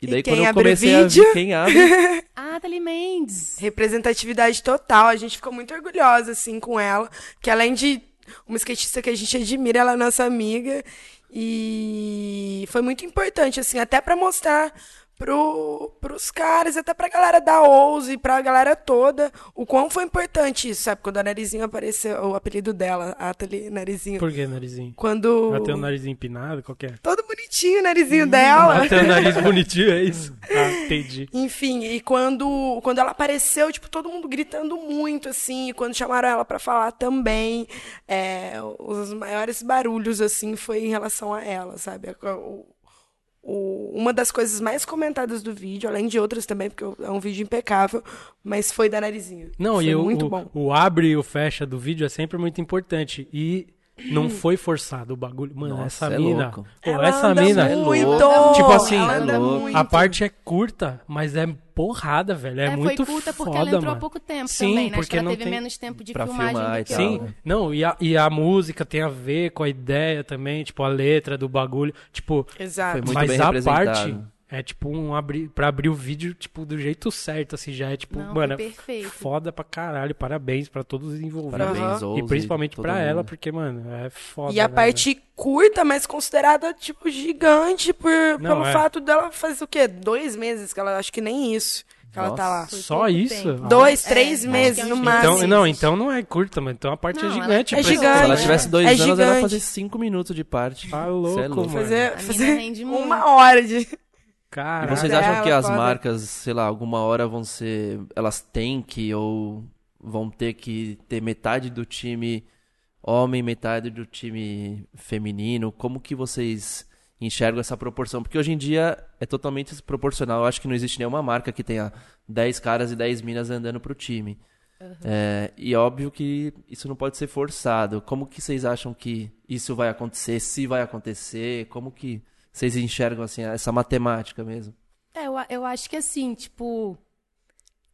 E E daí quem quando eu comecei a vídeo? ver quem abre, *laughs* ah, Thalie Mendes. Representatividade total. A gente ficou muito orgulhosa, assim, com ela. Que além de uma skatista que a gente admira, ela é nossa amiga. E foi muito importante, assim, até pra mostrar pro, pros caras, até pra galera da Ouse e pra galera toda, o quão foi importante isso, sabe? Quando a Narizinho apareceu, o apelido dela, a Atali Narizinho. Por que narizinho? Quando. Ela tem o nariz empinado? Qual que é? Todo bonitinho o narizinho dela. Ela tem o nariz bonitinho, é isso? *laughs* Ah, entendi. Enfim, e quando, quando ela apareceu, tipo, todo mundo gritando muito, assim, e quando chamaram ela pra falar também, é, os maiores barulhos, assim, foi em relação a ela, sabe? O- o- uma das coisas mais comentadas do vídeo, além de outras também, porque é um vídeo impecável, mas foi da Narizinho. Não, foi e o, muito o, bom. o abre e o fecha do vídeo é sempre muito importante. E não foi forçado o bagulho. Mano, Nossa, essa é mina. louco. Pô, Ela essa anda mina. muito, Tipo assim, ela anda é louco. muito. A parte é curta, mas é porrada, velho. É, É, muito foi curta porque foda, ela entrou mano. há pouco tempo Sim, também, né? Acho porque que ela não teve tem- menos tempo de pra filmagem filmar do e que tal. Sim, ela. não, e a, e a música tem a ver com a ideia também, tipo, a letra do bagulho. Tipo, Exato. Foi muito mas bem a parte é tipo um abrir, pra abrir o vídeo, tipo, do jeito certo, assim, já é tipo, Não, mano, é perfeito. foda pra caralho. Parabéns pra todos os envolvidos. Parabéns. Ousa, E principalmente pra ela, porque, mano, é foda. E a né, parte curta, mas considerada, tipo, gigante por, Não, pelo é. fato dela fazer o quê? Dois meses, que ela acho que nem isso que ela tá lá. Nossa. Só isso? tempo. Ah, Dois, É, três acho meses é no uns máximo. Então, não, então não é curta, mas então a parte Não, é gigante. É gigante. Se ela tivesse dois É anos, ela ia gigante. fazer cinco minutos de parte. Tá Cê é louco, mano. Fazer, A fazer uma hora de. E Caralho. vocês acham que ela as marcas, sei lá, alguma hora vão ser. Elas têm que ou vão ter que ter metade do time homem, metade do time feminino? Como que vocês enxergam essa proporção? Porque hoje em dia é totalmente desproporcional. Eu acho que não existe nenhuma marca que tenha 10 caras e 10 minas andando pro time. É, e óbvio que isso não pode ser forçado. Como que vocês acham que isso vai acontecer? Se vai acontecer? Como que vocês enxergam assim essa matemática mesmo? É, eu, eu acho que assim, tipo.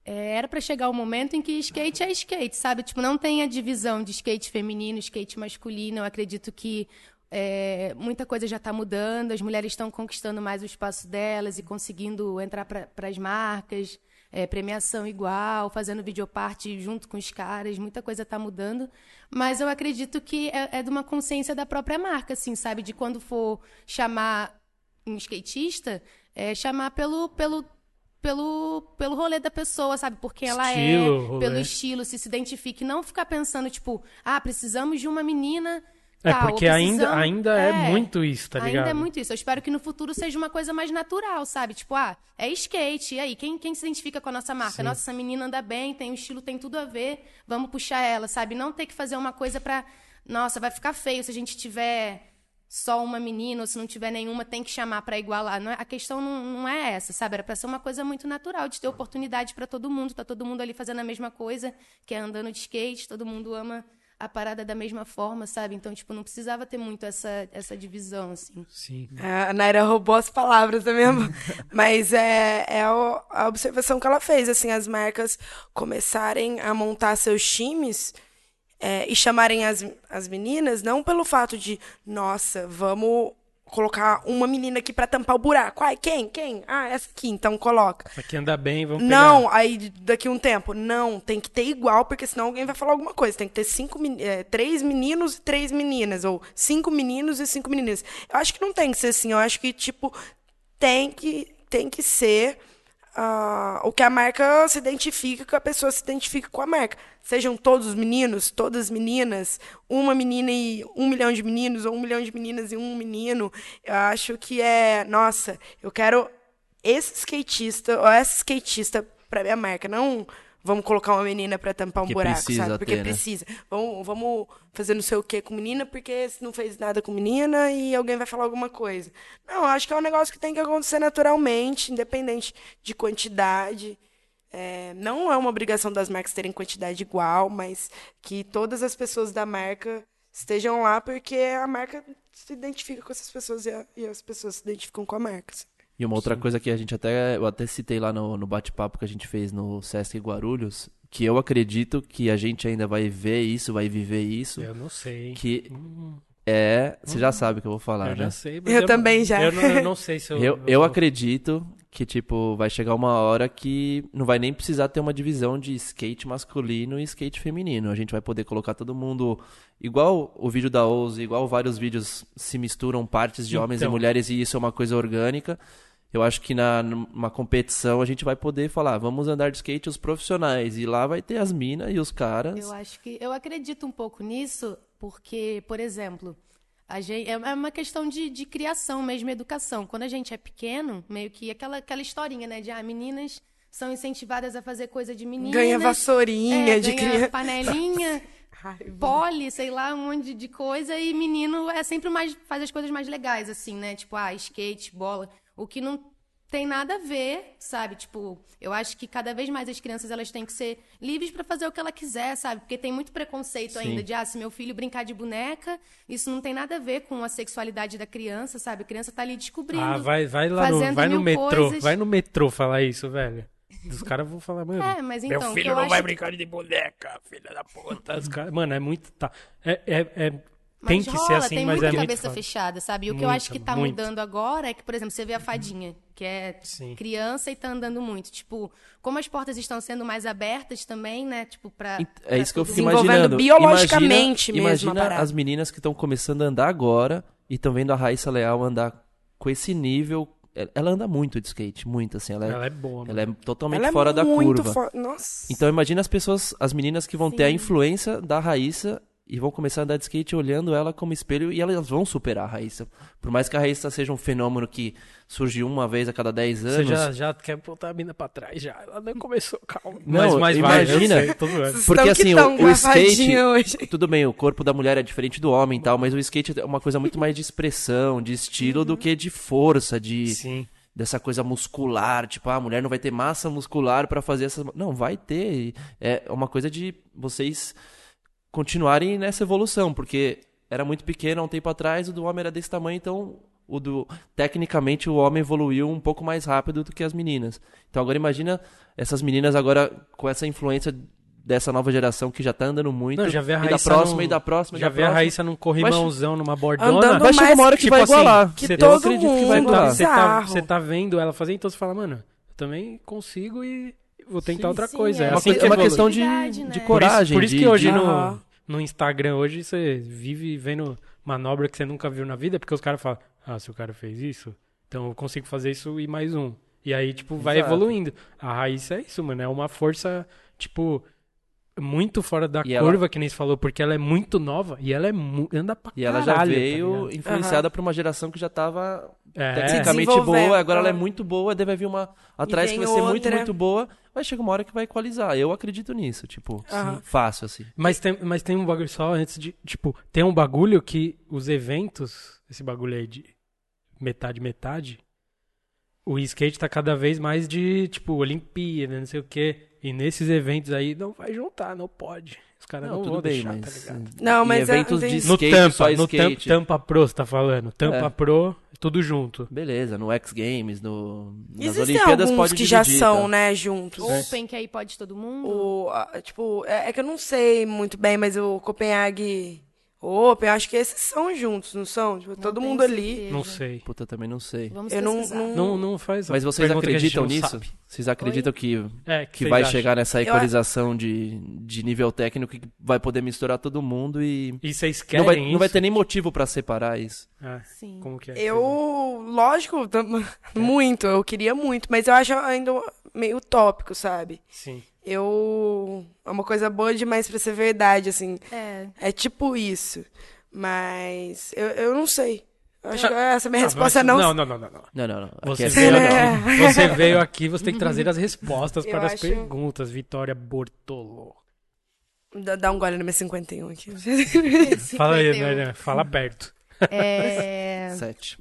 é, era pra chegar o momento em que skate é skate, sabe? Tipo, não tem a divisão de skate feminino, skate masculino. Eu acredito que é, muita coisa já tá mudando, as mulheres estão conquistando mais o espaço delas e conseguindo entrar para as marcas, é, premiação igual, fazendo videoparte junto com os caras, muita coisa tá mudando. Mas eu acredito que é, é de uma consciência da própria marca, assim, sabe? De quando for chamar um skatista, é, chamar pelo, pelo pelo, pelo rolê da pessoa, sabe? Por quem ela Estilo, é, rolê. pelo estilo, se se identifique. Não ficar pensando, tipo, ah, precisamos de uma menina. É, porque ainda, precisamos- ainda é. muito isso, tá ligado? Ainda é muito isso. Eu espero que no futuro seja uma coisa mais natural, sabe? Tipo, ah, é skate. E aí, quem, quem se identifica com a nossa marca? Sim. Nossa, essa menina anda bem, tem um estilo, tem tudo a ver. Vamos puxar ela, sabe? Não ter que fazer uma coisa pra. Nossa, vai ficar feio se a gente tiver só uma menina ou se não tiver nenhuma, tem que chamar pra igualar. Não é- a questão não, não é essa, sabe? Era pra ser uma coisa muito natural, de ter oportunidade pra todo mundo. Tá todo mundo ali fazendo a mesma coisa, que é andando de skate, todo mundo ama a parada da mesma forma, sabe? Então, tipo, não precisava ter muito essa, essa divisão, assim. Sim. É, A Naira roubou as palavras da minha mão. Mas é, é a, a observação que ela fez, assim, as marcas começarem a montar seus times é, e chamarem as, as meninas, não pelo fato de, nossa, vamos colocar uma menina aqui pra tampar o buraco. Ai, quem? Quem? Ah, essa aqui, então coloca. Aqui anda bem, vamos pegar. Não, aí daqui um tempo, não, tem que ter igual, porque senão alguém vai falar alguma coisa. Tem que ter cinco, é, três meninos e três meninas, ou cinco meninos e cinco meninas. Eu acho que não tem que ser assim, eu acho que, tipo, tem que, tem que ser o que a marca se identifica, que a pessoa se identifica com a marca. Sejam todos meninos, todas meninas, uma menina e um milhão de meninos, ou um milhão de meninas e um menino. Eu acho que é, nossa, eu quero esse skatista ou essa skatista pra minha marca. Não vamos colocar uma menina pra tampar um buraco, sabe? Porque ter, né? precisa. Vamos, vamos fazer não sei o que com menina, porque se não fez nada com menina e alguém vai falar alguma coisa. Não, acho que é um negócio que tem que acontecer naturalmente, independente de quantidade. É, não é uma obrigação das marcas terem quantidade igual, mas que todas as pessoas da marca estejam lá porque a marca se identifica com essas pessoas e, a- e as pessoas se identificam com a marca. assim. E uma outra coisa que a gente até, eu até citei lá no, no bate-papo que a gente fez no Sesc Guarulhos, que eu acredito que a gente ainda vai ver isso, vai viver isso, Eu não sei. que Hum, é, você já sabe o que eu vou falar, eu né? já sei. mas Eu também já. Eu não, eu não sei se eu. Eu, eu acredito que, tipo, vai chegar uma hora que não vai nem precisar ter uma divisão de skate masculino e skate feminino. A gente vai poder colocar todo mundo. Igual o vídeo da Ouse, igual vários vídeos se misturam partes de homens e Então. mulheres e isso é uma coisa orgânica. Eu acho que na, numa competição a gente vai poder falar, vamos andar de skate os profissionais. E lá vai ter as minas e os caras. Eu acho que eu acredito um pouco nisso, porque, por exemplo, gente, é é uma questão de, de criação mesmo, educação. Quando a gente é pequeno, meio que aquela, aquela historinha, né? De ah, meninas são incentivadas a fazer coisa de meninas. Ganha vassourinha é, de ganha criança. panelinha, *laughs* pole, sei lá, um monte de, de coisa. E menino é sempre mais faz as coisas mais legais, assim, né? Tipo, ah, skate, bola. O que não tem nada a ver, sabe? Tipo, eu acho que cada vez mais as crianças elas têm que ser livres pra fazer o que ela quiser, sabe? Porque tem muito preconceito Sim. ainda de ah, se meu filho brincar de boneca, isso não tem nada a ver com a sexualidade da criança, sabe? A criança tá ali descobrindo. Ah, vai, vai lá no, vai no metrô. coisas. Vai no metrô falar isso, velho. Os caras vão falar, mano. É, mas então, meu filho não vai que- brincar de boneca, filha da puta. Os caras, mano, é muito. Tá. É, é, é- Mas tem que rola, ser assim, tem mas muita é muito. cabeça foda. fechada, sabe? E o que eu Muita, acho que tá muito. mudando agora é que, por exemplo, você vê a fadinha, que é Sim. criança e tá andando muito. Tipo, como as portas estão sendo mais abertas também, né? Tipo, pra. É pra isso que eu fico imaginando. biologicamente imagina, mesmo Imagina as meninas que estão começando a andar agora e estão vendo a Raíssa Leal andar com esse nível. Ela anda muito de skate, muito assim. Ela é, Ela é boa, mano. ela é totalmente Ela é fora da muito curva. fo- Nossa. Então imagina as pessoas, as meninas que vão ter a Sim. influência da Raíssa e vão começar a andar de skate olhando ela como espelho e elas vão superar a Raíssa. Por mais que a Raíssa seja um fenômeno que surge uma vez a cada 10 Você anos. já, já quer botar a mina pra trás já. Ela nem começou, calma. Não, mas, mas vai, imagina- eu sei. Vocês Porque assim, o- o skate- hoje. *laughs* Tudo bem, o corpo da mulher é diferente do homem e tal, mas o skate é uma coisa muito mais de expressão, de estilo do que de força, de Sim. dessa coisa muscular, tipo, ah, a mulher não vai ter massa muscular pra fazer essas, não, vai ter. É uma coisa de vocês continuarem nessa evolução, porque era muito pequeno há um tempo atrás, o do homem era desse tamanho, então o do tecnicamente o homem evoluiu um pouco mais rápido do que as meninas. Então agora imagina essas meninas agora com essa influência dessa nova geração que já tá andando muito, Não, já vê a e da próxima num- e da próxima, e Já da vê a. Raíssa num corrimãozão, numa bordona. Andando Vai chegar uma hora que tipo vai assim, igualar. que Eu todo acredito que vai mundo- Você tá, igualar. você, tá, você tá vendo ela fazer, então você fala, mano, eu também consigo e vou tentar Sim, outra sim, coisa. é É, uma, assim que é uma questão de, Criatividade, de né? Por isso, coragem. por isso de- que hoje de- no, no Instagram, hoje você vive vendo manobra que você nunca viu na vida, porque os caras falam, ah, se o cara fez isso, então eu consigo fazer isso e mais um. E aí, tipo, vai Exato. evoluindo. A Raíssa é isso, mano. É uma força, tipo, muito fora da E ela- curva, que nem você falou, porque ela é muito nova e ela é mu- anda pra E ela caralho, já tá veio ligado? influenciada por uma geração que já tava É, tecnicamente boa, agora ela é muito boa, daí vai vir uma atrás que vai ser muito, outra. muito boa, vai chegar uma hora que vai equalizar. Eu acredito nisso, tipo, Aham. fácil assim. Mas tem, mas tem um bagulho só antes de. Tipo, tem um bagulho que os eventos, esse bagulho aí de metade, metade, o skate tá cada vez mais de, tipo, Olimpíada, não sei o quê. E nesses eventos aí não vai juntar, não pode. Os caras não, Não, vão tudo bem, deixar, mas tá ligado? Não, em mas eu eventos de entendi. No skate, Tampa, só no skate. Tampa Pro, você tá falando. Tampa É. Pro, tudo junto. Beleza, no X Games, no nas Existem Olimpíadas alguns pode que já dividir, são, tá? né, juntos. Open, que aí pode todo mundo. O, tipo, é, é que eu não sei muito bem, mas o Copenhague Open, eu acho que esses são juntos, não são? Tipo, Não todo mundo ali. certeza. Não sei. Puta, também não sei. Vamos Eu não- não- Não, não faz Mas vocês que acreditam nisso? sabe. Vocês acreditam que, É, que vocês vai acham? chegar nessa Eu- equalização de, de nível técnico que vai poder misturar todo mundo e E vocês querem não vai, isso? não vai ter nem motivo pra separar isso. É, Sim. como que é? Eu, lógico, tam- *laughs* muito, eu queria muito, mas eu acho ainda meio utópico, sabe? Sim. Eu. É uma coisa boa demais pra ser verdade, assim. É. É tipo isso. Mas eu, eu não sei. Eu acho que essa minha resposta não. Não, não, não, não. não. Não, não, não. Aqui Você é veio, não. aqui, você veio aqui, você tem que trazer as respostas *laughs* Eu para as acho- perguntas. Vitória Bortolo. Dá, dá um gole na minha 51 aqui. *laughs* Fala aí, 51. né? Fala perto. É, *laughs* Sete.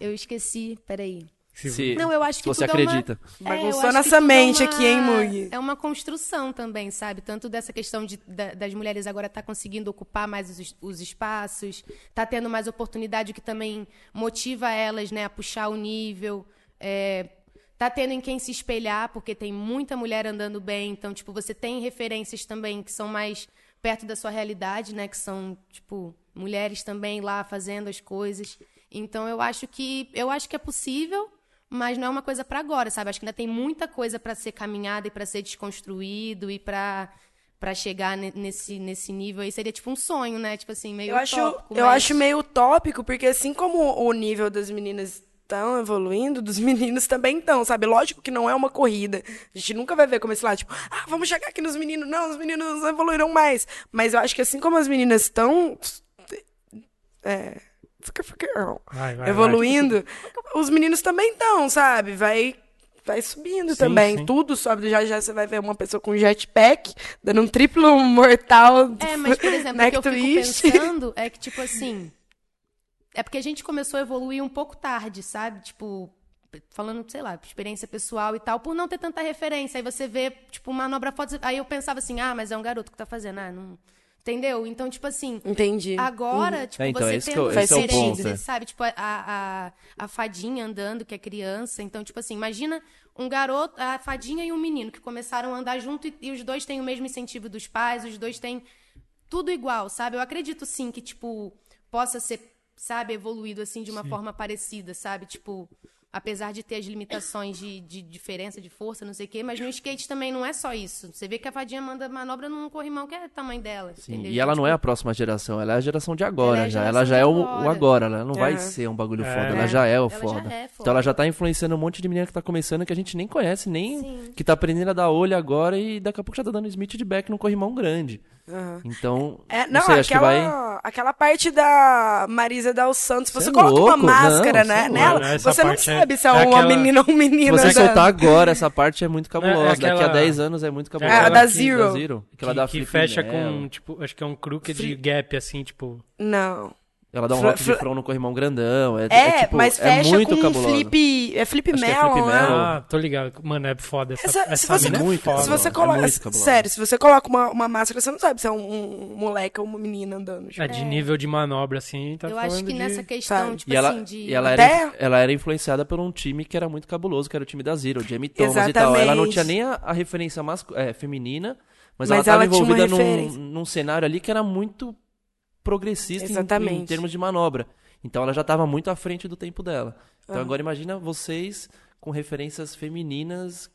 eu esqueci, peraí. Se- Se, Não, eu acho que você tudo é uma- acredita. É, eu Bagunçou que nossa mente é uma- aqui, hein, Mug? É uma construção também, sabe? Tanto dessa questão de, da- das mulheres agora estar conseguindo ocupar mais os, os espaços, tá tendo mais oportunidade, o que também motiva elas, né, a puxar o nível. É, tá tendo em quem se espelhar, porque tem muita mulher andando bem. Então, tipo, você tem referências também que são mais perto da sua realidade, né? Que são, tipo, mulheres também lá fazendo as coisas. Então, eu acho que eu acho que é possível, mas não é uma coisa pra agora, sabe? Acho que ainda tem muita coisa pra ser caminhada e pra ser desconstruído e pra para chegar ne- nesse nesse nível aí seria tipo um sonho, né? Tipo assim, meio Eu acho, utópico, eu mas- acho meio utópico, porque assim como o nível das meninas estão evoluindo, dos *laughs* meninos também estão, sabe? Lógico que não é uma corrida. A gente nunca vai ver como esse lá, tipo, ah, vamos chegar aqui nos meninos. Não, os meninos evoluíram mais. Mas eu acho que assim como as meninas estão. É. fica- fica- Vai, vai, evoluindo, os meninos também estão, sabe? Vai. Vai subindo Sim, também. sim. Tudo sobe. Já já você vai ver uma pessoa com jetpack, dando um triplo mortal. É, mas, por exemplo, o que eu fico pensando *laughs* é que, tipo assim. É porque a gente começou a evoluir um pouco tarde, sabe? Tipo, falando, sei lá, experiência pessoal e tal, por não ter tanta referência. Aí você vê, tipo, manobra foto. Aí eu pensava assim, ah, mas é um garoto que tá fazendo. Ah, não. Entendeu? Então, tipo assim. Entendi. Agora, tipo, É, então, você que tendo é o- esse é referências, ponto, é. sabe? Tipo, a, a, a fadinha andando, que é criança. Então, tipo assim, imagina um garoto, a fadinha e um menino que começaram a andar junto e, e os dois têm o mesmo incentivo dos pais, os dois têm tudo igual, sabe? Eu acredito sim que, tipo, possa ser, sabe, evoluído assim de uma forma parecida, sabe? Tipo, apesar de ter as limitações de, de diferença de força, não sei o quê, mas no skate também não é só isso. Você vê que a fadinha manda manobra num corrimão que é o tamanho dela. Sim, entendeu? e ela Então, não é a tipo, próxima geração, ela é a geração de agora Ela é já. Ela já é o, agora. o agora, ela não vai É. ser um bagulho É. foda, ela já é o Ela já foda. é foda. Então ela já tá influenciando um monte de menina que tá começando que a gente nem conhece, nem Sim. que tá aprendendo a dar olho agora e daqui a pouco já tá dando Smith de back num corrimão grande. Aham. Então, É, não, não, sei, acho que vai. aquela, aquela parte da Marisa Dal Santos, você Cê é coloca uma máscara, Não, né, é nela, você não é- sabe se é, é uma aquela- menina ou um Se menino. você né? soltar agora, essa parte é muito *laughs* cabulosa. É aquela- Daqui a 10 anos é muito cabulosa. É, a da Que- Zero. Da Zero. Que ela dá que, que fecha com, tipo, acho que é um crooked gap, assim, tipo... Não. Ela dá um Fla- rock de front no corrimão grandão. É, É, é, tipo, mas é fecha muito com cabulosa. flip, é flip é melon, flip né? Ah, tô ligado. Mano, é foda. Essa, Essa- essa, se você, é muito foda. se você é coloca, muito cabulosa. sério, se você coloca uma, uma máscara, você não sabe se é um, um moleque ou uma menina andando. tipo. É, de nível de manobra, assim, tá eu acho que de... nessa questão, Sabe? tipo E ela, assim, de. e ela, era, ela era influenciada por um time que era muito cabuloso, que era o time da Zero, o Jamie Thomas e tal. Exatamente. Ela não tinha nem a, a referência mascu- é, feminina, mas, Mas ela ela estava envolvida num, num cenário ali que era muito progressista em- em, termos de manobra. Então ela já estava muito à frente do tempo dela. Então Aham. agora imagina vocês com referências femininas.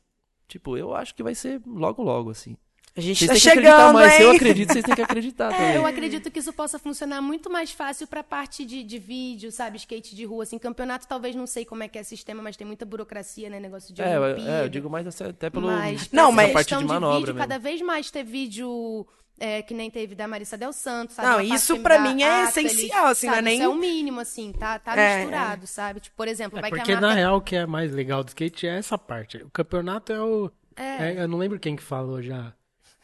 Tipo, eu acho que vai ser logo logo, assim. A gente Vocês tá têm que acreditar chegando, mais. Se eu hein? acredito, vocês têm que acreditar *laughs* É, também. eu acredito que isso possa funcionar muito mais fácil pra parte de, de vídeo, sabe? Skate de rua, assim. Campeonato, talvez não sei como é que é sistema, mas tem muita burocracia, né? Negócio de É, eu- Olimpíada. é, eu digo mais assim, até pelo. Mas Não, mas- parte questão de manobra vídeo, mesmo. cada vez mais ter vídeo é, que nem teve da Marissa Del Santos, sabe? Não, Uma isso da mim é essencial, assim, não é sabe? nem- Isso é o mínimo, assim, tá, tá É, misturado, sabe? Tipo, por exemplo, É vai que porque a marca... na real o que é mais legal do skate é essa parte. O campeonato é o. É. é, eu não lembro quem que falou já.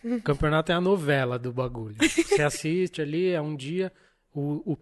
O campeonato é a novela do bagulho. Você assiste ali, é um dia. O, o,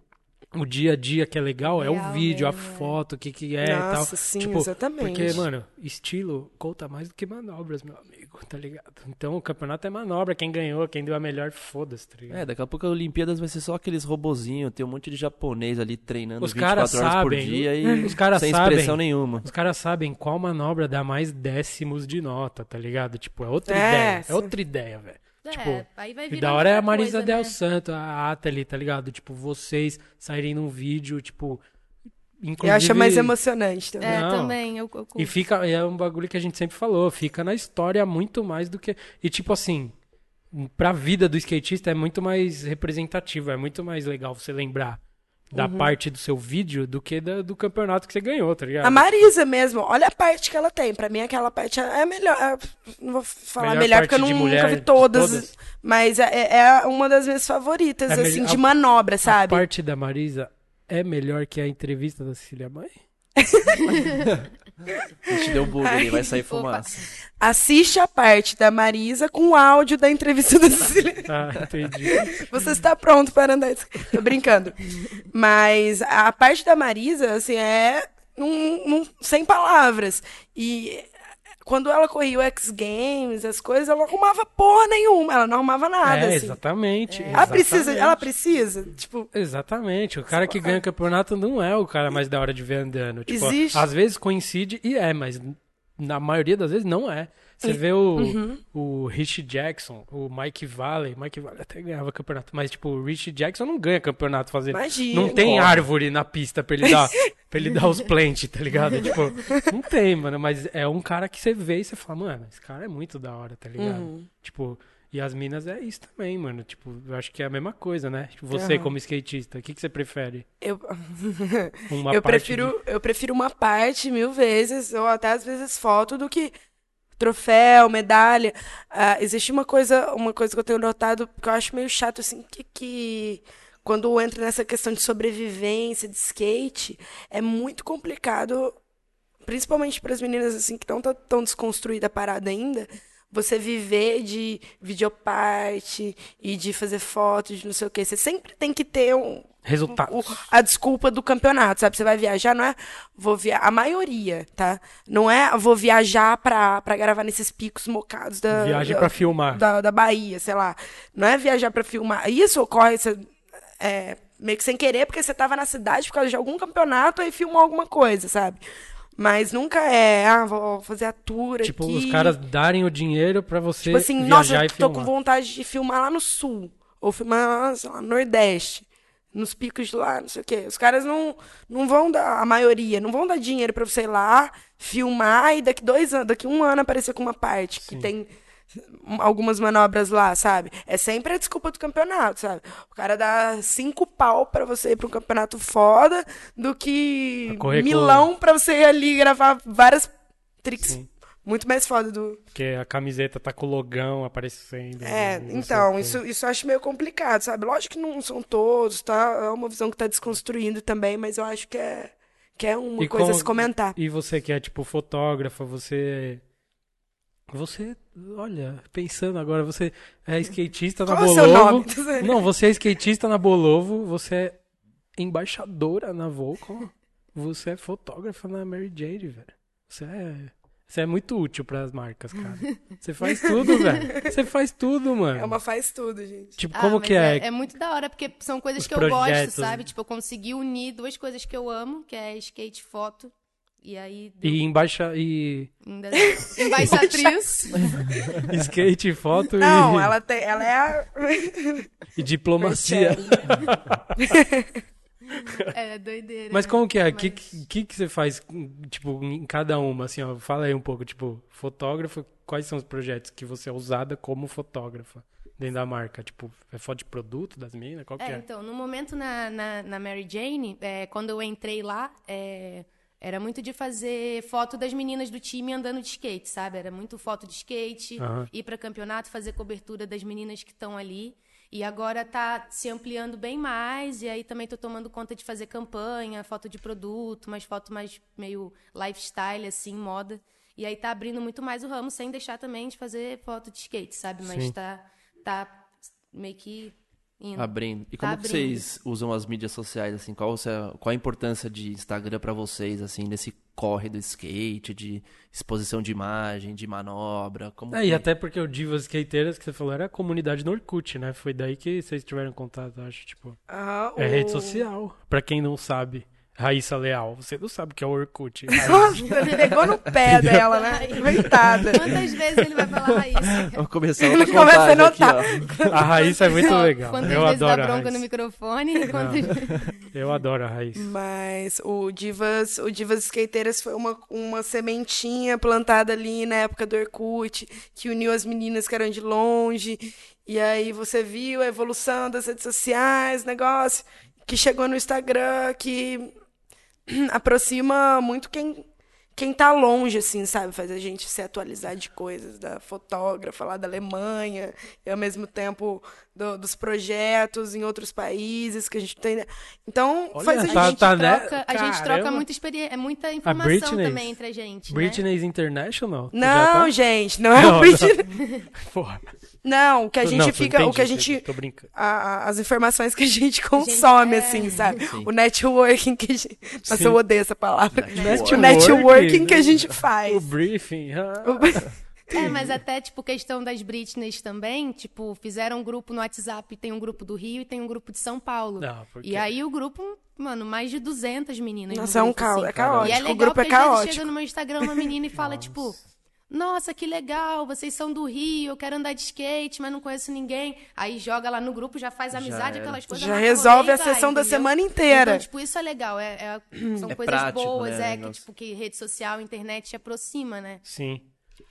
o dia a dia que é legal é o Real vídeo, a é. foto, o que, que é e tal. Nossa, sim, tipo, exatamente. Porque, mano, estilo conta mais do que manobras, meu amigo, tá ligado? Então o campeonato é manobra. Quem ganhou, quem deu a melhor, foda-se, tá ligado? É, daqui a pouco a Olimpíadas vai ser só aqueles robozinhos, tem um monte de japonês ali treinando Os 24 caras horas por sabem, dia e *laughs* os caras sem sabem. expressão nenhuma. Os caras sabem qual manobra dá mais décimos de nota, tá ligado? Tipo, é outra É, ideia. sim. É outra ideia, velho. É, tipo, aí vai E da hora é a Marisa coisa, Del né? Santo, a Atali, tá ligado? Tipo, vocês saírem num vídeo, tipo. Inclusive, Eu acho mais emocionante também. É, Não. também, eu, eu. E fica, é um bagulho que a gente sempre falou, fica na história muito mais do que. E tipo assim, pra vida do skatista é muito mais representativo, é muito mais legal você lembrar da Uhum. parte do seu vídeo do que da- do campeonato que você ganhou, tá ligado? A Marisa mesmo, olha a parte que ela tem. Pra mim, aquela parte é a melhor. é- Não vou falar Melhor melhor, porque eu não, mulher nunca vi todas. todas? Mas é, é uma das minhas favoritas, É assim, melhor- de a- manobra, A sabe? parte da Marisa é melhor que a entrevista da Cecília Mãe? *laughs* A gente deu um bug ali, vai sair Opa. fumaça. Assiste a parte da Marisa com o áudio da entrevista da *laughs* Cecília. Ah, entendi. Você está pronto para andar. Tô brincando. Mas a parte da Marisa, assim, é num- num- sem palavras. E quando ela corria o X Games, as coisas, ela não arrumava porra nenhuma. Ela não arrumava nada, é, assim. exatamente. Ela precisa, exatamente. ela precisa, tipo, Exatamente. O cara que ganha o campeonato não é o cara mais da hora de ver andando. Tipo, Existe. às vezes coincide e é, mas na maioria das vezes não é. Você vê o, Uhum. o Rich Jackson, o Mike Valley. Mike Valley até ganhava campeonato, mas tipo, o Rich Jackson não ganha campeonato fazendo. Imagina. Não tem Corre. árvore na pista pra ele dar, *laughs* pra ele dar os plant, tá ligado? Tipo, não tem, mano. Mas é um cara que você vê e você fala, mano, esse cara é muito da hora, tá ligado? Uhum. Tipo, e as minas é isso também, mano. Tipo, eu acho que é a mesma coisa, né? Tipo, Você, Aham. como skatista, o que, que você prefere? eu, Uma *laughs* eu parte prefiro, eu prefiro uma parte mil vezes, ou até às vezes foto, do que troféu, medalha. Ah, existe uma coisa, uma coisa que eu tenho notado que eu acho meio chato, assim, que, que quando entra nessa questão de sobrevivência, de skate, é muito complicado, principalmente para as meninas assim que não tá tão desconstruída a parada ainda. Você viver de videoparte e de fazer fotos, de não sei o quê. Você sempre tem que ter um, Resultados. o- a desculpa do campeonato, sabe? Você vai viajar, não é vou via a maioria, tá? Não é vou viajar pra, pra gravar nesses picos mocados da Viagem da, pra filmar. da, da Bahia, sei lá. Não é viajar pra filmar. Isso ocorre você, é, meio que sem querer, porque você tava na cidade por causa de algum campeonato e filmou alguma coisa, sabe? Mas nunca é, ah, vou fazer a tour Tipo, aqui. os caras darem o dinheiro pra você Tipo assim, viajar nossa, e tô filmar. com vontade de filmar lá no sul. Ou filmar lá, sei lá, no Nordeste. Nos picos de lá, não sei o quê. Os caras não, não vão dar, a maioria, não vão dar dinheiro pra você ir lá, filmar e daqui dois anos, daqui um ano aparecer com uma parte que Sim. tem algumas manobras lá, sabe? É sempre a desculpa do campeonato, sabe? O cara dá cinco pau pra você ir pra um campeonato foda do que correr com- milão pra você ir ali gravar várias tricks Sim. muito mais foda do, Porque a camiseta tá com o logão aparecendo. é, então, isso, isso eu acho meio complicado, sabe? Lógico que não são todos, tá? É uma visão que tá desconstruindo também, mas eu acho que é, que é uma E coisa a como- se comentar. E você que é, tipo, fotógrafa, você... Você, olha, pensando agora, você é skatista na Qual é Bolovo. nome? Não, você é skatista na Bolovo, você é embaixadora na Volcom, você é fotógrafa na Mary Jane, velho. Você é, você é muito útil pras marcas, cara. Você faz tudo, *laughs* velho. Você faz tudo, mano. É uma faz tudo, gente. Tipo, Ah, como que é? É muito da hora, porque são coisas Os que eu gosto, projetos, sabe? né? Tipo, eu consegui unir duas coisas que eu amo, que é skate e foto. E aí. E embaixa e. Embaixatriz. *laughs* skate, foto Não, e, ela tem, ela é a... e diplomacia. *laughs* É doideira. Mas né? como que é? O Mas- que, que, que você faz, tipo, em cada uma, assim, ó? Fala aí um pouco, tipo, fotógrafa, quais são os projetos que você é usada como fotógrafa dentro da marca? Tipo, é foto de produto das minas? Qual que É, é? então, no momento na, na, na Mary Jane, é, quando eu entrei lá, é, era muito de fazer foto das meninas do time andando de skate, sabe? Era muito foto de skate, Aham. ir para campeonato, fazer cobertura das meninas que estão ali. E agora tá se ampliando bem mais, e aí também tô tomando conta de fazer campanha, foto de produto, mas foto mais meio lifestyle, assim, moda. E aí tá abrindo muito mais o ramo, sem deixar também de fazer foto de skate, sabe? Mas Sim. tá, tá meio que indo. Abrindo. E Tá como abrindo. vocês usam as mídias sociais, assim? Qual, qual a importância de Instagram pra vocês, assim, nesse corre do skate, de exposição de imagem, de manobra? Como É, que- e até porque o Divas Skateiras que você falou era a comunidade no Orkut, né? Foi daí que vocês tiveram contato, acho, tipo. Ah, É o- rede social. Pra quem não sabe, Raíssa Leal, você não sabe o que é o Orkut. *laughs* Nossa, ele pegou no pé dela, né? Coitada. Quantas vezes ele vai falar Raíssa? Vamos começar Ele *laughs* começa a aqui, notar. ó. A Raíssa é muito legal. Quantas Eu vezes adoro dá bronca no microfone? Quantas... *laughs* Eu adoro a Raíssa. Mas o Divas, o Divas Skateiras foi uma, uma sementinha plantada ali na época do Orkut, que uniu as meninas que eram de longe. E aí você viu a evolução das redes sociais, negócio, que chegou no Instagram, que *clears throat* aproxima muito quem quem tá longe, assim, sabe? Faz a gente se atualizar de coisas da fotógrafa lá da Alemanha, e ao mesmo tempo do- dos projetos em outros países que a gente tem. Então, Olha, faz a tá- gente. tá, né? troca, a gente troca muita experiência, muita informação também entre a gente, né? Britney's International? Tu Não, tá? gente, não é Não, o Britney. *laughs* Porra. Não, o que a gente Não, fica. o que a entendi, gente. Tô brincando. a- a- as informações que a gente consome, é. assim, sabe? Sim. O networking que a gente. Nossa, Sim. eu odeio essa palavra. Networking. O networking que a gente O faz. briefing. ah. É, mas até, tipo, questão das Britneys também, tipo, fizeram um grupo no WhatsApp, tem um grupo do Rio e tem um grupo de São Paulo. Não, porque- E aí o grupo, mano, mais de 200 meninas Nossa, no é um caos, assim. é caótico. E é O legal grupo é porque às vezes caótico. chega no meu Instagram uma menina e fala, *laughs* tipo... Nossa, que legal, vocês são do Rio, eu quero andar de skate, mas não conheço ninguém. Aí joga lá no grupo, já faz amizade, era. aquelas coisas. Já resolve a sessão da entendeu? semana inteira. Então, tipo, isso é legal. É, é- são É coisas prático, boas, né, é, que, tipo, que rede social, internet te aproxima, né? Sim.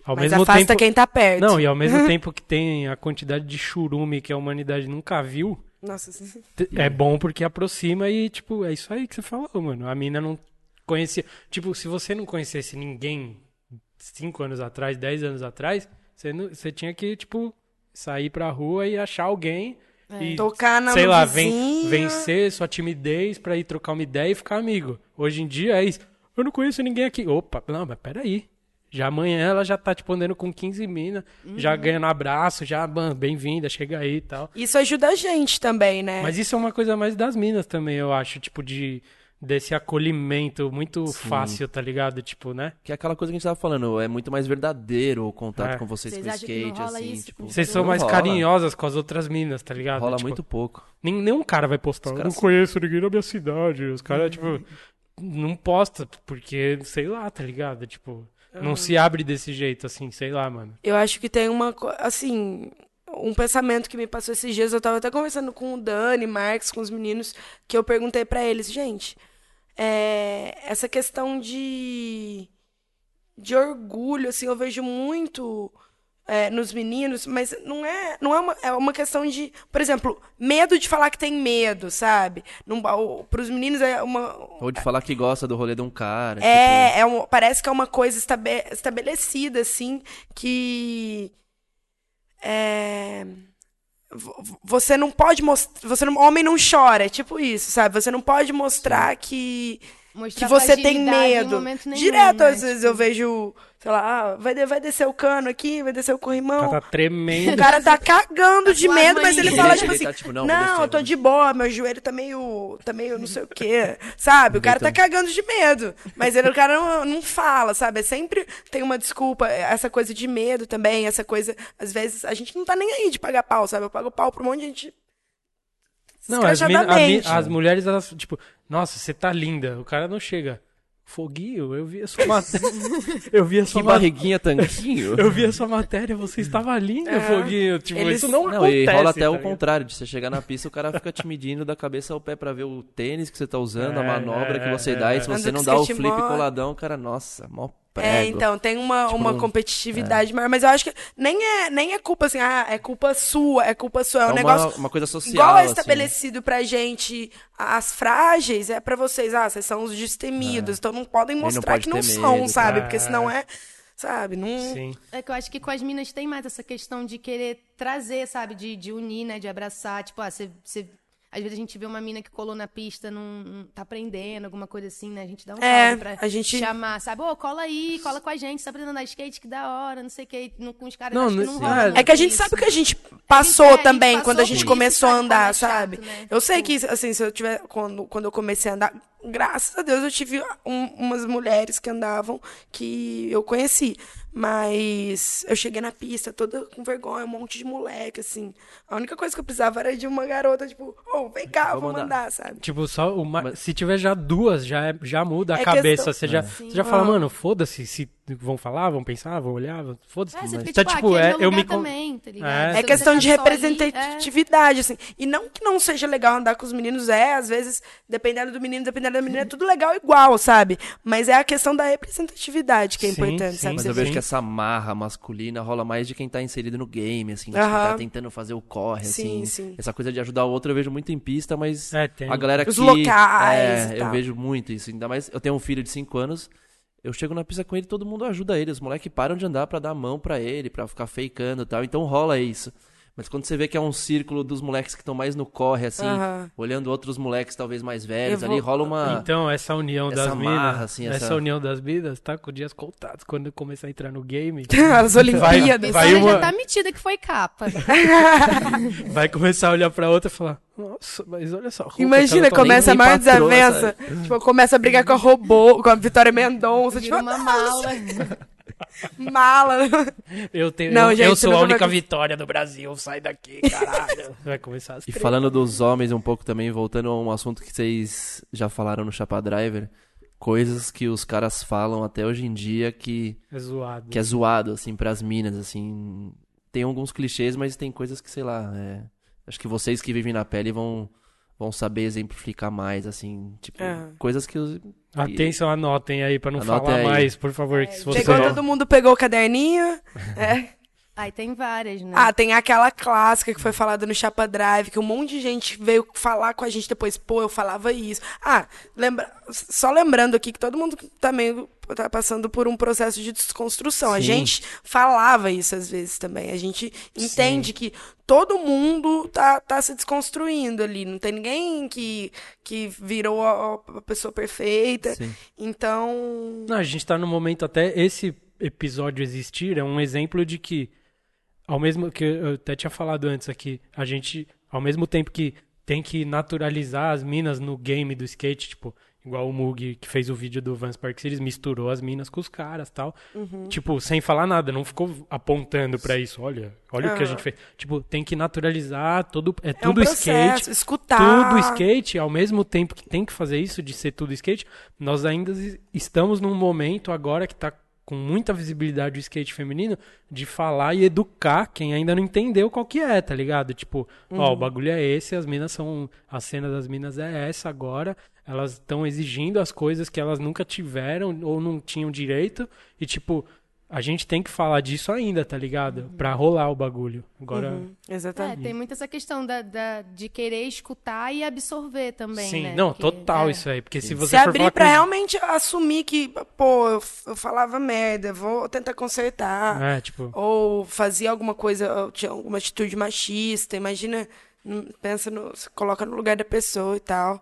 Ao Mas mesmo afasta tempo... quem tá perto. Não, e ao mesmo *laughs* tempo que tem a quantidade de churume que a humanidade nunca viu, Nossa, sim. é bom porque aproxima e, tipo, é isso aí que você falou, mano. A mina não conhecia. Tipo, se você não conhecesse ninguém cinco anos atrás, dez anos atrás, você, não, você tinha que, tipo, sair pra rua e achar alguém e, Tocar na sei lá, ven- vencer sua timidez pra ir trocar uma ideia e ficar amigo. Hoje em dia é isso. Eu não conheço ninguém aqui. Opa, não, mas peraí. Já amanhã ela já tá, tipo, andando com 15 minas, já ganhando abraço, já, mano, bem-vinda, chega aí e tal. Isso ajuda a gente também, né? Mas isso é uma coisa mais das minas também, eu acho, tipo, de desse acolhimento muito fácil, tá ligado? Tipo, né? Que é aquela coisa que a gente tava falando, é muito mais verdadeiro o contato É. com vocês, Vocês com o skate, rola assim, isso tipo... Vocês são mais rola. carinhosas com as outras minas, tá ligado? Rola Tipo, muito pouco. nem- Nenhum cara vai postar. Eu não conheço ninguém na minha cidade. Os caras, tipo, não posta, porque, sei lá, tá ligado? Tipo, não se abre desse jeito, assim, sei lá, mano. Eu acho que tem uma, assim, um pensamento que me passou esses dias. Eu tava até conversando com o Dani, Marx, com os meninos, que eu perguntei pra eles, gente, é, essa questão de, de orgulho, assim, eu vejo muito é, nos meninos, mas não é, não é uma, é uma questão de, por exemplo, medo de falar que tem medo, sabe? Para os meninos é uma, Ou de falar que gosta do rolê de um cara. tipo, é, é um- parece que é uma coisa estabe- estabelecida, assim, que. É, vo- vo- você não pode mostrar. Você não, homem não chora, é tipo isso, sabe? Você não pode mostrar que, Mostrar que você tem medo. nenhum, Direto, né? às vezes, eu vejo, sei lá, ah, vai, de- vai descer o cano aqui, vai descer o O corrimão. cara tá tremendo. O cara tá cagando de com as medo, mas ele fala, *laughs* tipo assim, tá, tipo, não, não, eu tô de boa, meu joelho tá meio, tá meio não sei o quê, sabe? O cara tá cagando de medo, mas ele, o cara não, não fala, sabe? É sempre tem uma desculpa, essa coisa de medo também, essa coisa, às vezes, a gente não tá nem aí de pagar pau, sabe? Eu pago pau pra um monte de gente Não, as, a as mulheres, elas, tipo, nossa, você tá linda. O cara não chega. Foguinho, eu vi a sua *laughs* matéria. eu vi a Que sua matéria. barriguinha tanquinho. *laughs* Eu vi a sua matéria, você estava linda, É. Foguinho. Tipo, Eles- isso não, Não, acontece. e rola até tá o contrário, de você chegar na pista, o cara fica te medindo da cabeça ao pé pra ver o tênis que você tá usando, a É, manobra é, que você é, dá, é. e se você Anda não dá o flip mó- coladão, o cara, nossa, mó prego. É, então, tem uma, Tipo, uma não- competitividade maior, mas eu acho que nem é, nem é culpa assim, ah, é culpa sua, é culpa sua, é um É uma, negócio uma coisa social, igual é assim. estabelecido pra gente, as frágeis é pra vocês, ah, vocês são os destemidos, então não podem É. não mostrar pode que não são, medo, sabe? tá? Porque senão é, sabe, não... Sim. É que eu acho que com as minas tem mais essa questão de querer trazer, sabe? De, de unir, né? De abraçar. Tipo, ah, você. Às vezes a gente vê uma mina que colou na pista, não, não tá aprendendo, alguma coisa assim, né? A gente dá um É, salve pra a gente- chamar, sabe? Ô, cola aí, cola com a gente, tá aprendendo a andar skate, que da hora, não sei o que. No, com os caras, Não, não- não sim. rola. É É que a gente isso. sabe o que a gente passou é, a gente também passou quando a gente por isso, começou a sabe, andar, é chato, sabe? né? Eu sei que, assim, se eu tiver. Quando, quando eu comecei a andar, graças a Deus eu tive um- umas mulheres que andavam que eu conheci. Mas eu cheguei na pista toda com vergonha, um monte de moleque, assim. A única coisa que eu precisava era de uma garota, tipo, ô, vem cá, Vamos vamos andar. andar, sabe? Tipo, só uma... Mas- se tiver já duas, já, é- já muda a É cabeça. questão- Você já, Sim. você já fala, Ah. mano, foda-se se vão falar, vão pensar, vão olhar, foda-se. É, você fica Então, tipo, tipo, ah, é, aquele eu lugar me também, tá ligado? É. É questão tá de só ali, é. representatividade, assim. E não que não seja legal andar com os meninos, é, às vezes, dependendo do menino, dependendo da menina, é tudo legal igual, sabe? Mas é a questão da representatividade que é Sim, importante, sim, sabe? Mas eu vejo sim. que essa marra masculina rola mais de quem tá inserido no game, assim, de Aham. quem tá tentando fazer o corre, Sim, assim. sim. Essa coisa de ajudar o outro eu vejo muito em pista, mas É, tem. a galera Os que... locais É, eu vejo muito isso. Ainda mais, eu tenho um filho de 5 anos, eu chego na pista com ele todo mundo ajuda ele. Os moleques param de andar pra dar a mão pra ele, pra ficar fakeando e tal. Então rola isso. Mas quando você vê que é um círculo dos moleques que estão mais no corre, assim, olhando outros moleques talvez mais velhos Eu ali, vou- rola uma... Então, essa união essa das marra, minas, assim, essa... essa- união das minas, tá com dias contados. Quando eu começar a entrar no game, *laughs* As Olimpíadas. Vai Vai uma- já tá metida que foi capa. *laughs* vai começar a olhar pra outra e falar, nossa, mas olha só. Imagina, tá começa a maior patroa, desavença. Tipo, começa a brigar com a robô, com a Vitória Mendonça, tipo, uma mala. *laughs* mala. Eu, tenho, Não, eu, gente, eu sou a vai única acontecer. vitória do Brasil, sai daqui, caralho. *laughs* Vai começar as E falando dos homens um pouco também, voltando a um assunto que vocês já falaram no Chapa Driver, coisas que os caras falam até hoje em dia que, É zoado. que é zoado, assim, pras minas, assim. Tem alguns clichês, mas tem coisas que, sei lá, é... acho que vocês que vivem na pele vão, vão saber exemplificar mais, assim, tipo, É. coisas que os... Atenção, anotem aí pra não Anotem falar aí. mais, por favor. que se você não- todo mundo pegou o caderninho. *laughs* É. Aí tem várias, né? Ah, tem aquela clássica que foi falada no Chapa Drive, que um monte de gente veio falar com a gente depois. Pô, eu falava isso. Ah, lembra... só lembrando aqui que todo mundo também tá passando por um processo de desconstrução. A Sim. gente falava isso às vezes também. A gente entende que todo mundo tá, tá se desconstruindo ali. Não tem ninguém que, que virou a, a pessoa perfeita. Sim. Então. Não, a gente tá no momento até esse episódio existir é um exemplo de que ao mesmo que eu até tinha falado antes aqui, a gente ao mesmo tempo que tem que naturalizar as minas no game do skate, tipo, igual o Mug que fez o vídeo do Vans Park Series, misturou as minas com os caras, tal. Uhum. Tipo, sem falar nada, não ficou apontando pra isso, olha, olha o que a Aham. gente fez. Tipo, tem que naturalizar todo é É um tudo skate, processo, escutar. tudo skate, ao mesmo tempo que tem que fazer isso de ser tudo skate, nós ainda es- estamos num momento agora que tá com muita visibilidade o skate feminino de falar e educar quem ainda não entendeu qual que é, tá ligado? Tipo, ó, o bagulho é esse, as minas são. A cena das minas é essa agora. Elas estão exigindo as coisas que elas nunca tiveram ou não tinham direito. E, tipo, a gente tem que falar disso ainda, tá ligado? Pra rolar o bagulho. Agora. Uhum, É, exatamente. tem muito essa questão da, da- de querer escutar e absorver também, Sim, né? não, Porque- total é. isso aí. Porque se você se for abrir falar pra com- realmente assumir que, pô, eu, eu falava merda, vou tentar consertar. É, tipo. Ou fazia alguma coisa, tinha alguma atitude machista, imagina, hum, pensa no, se coloca no lugar da pessoa e tal.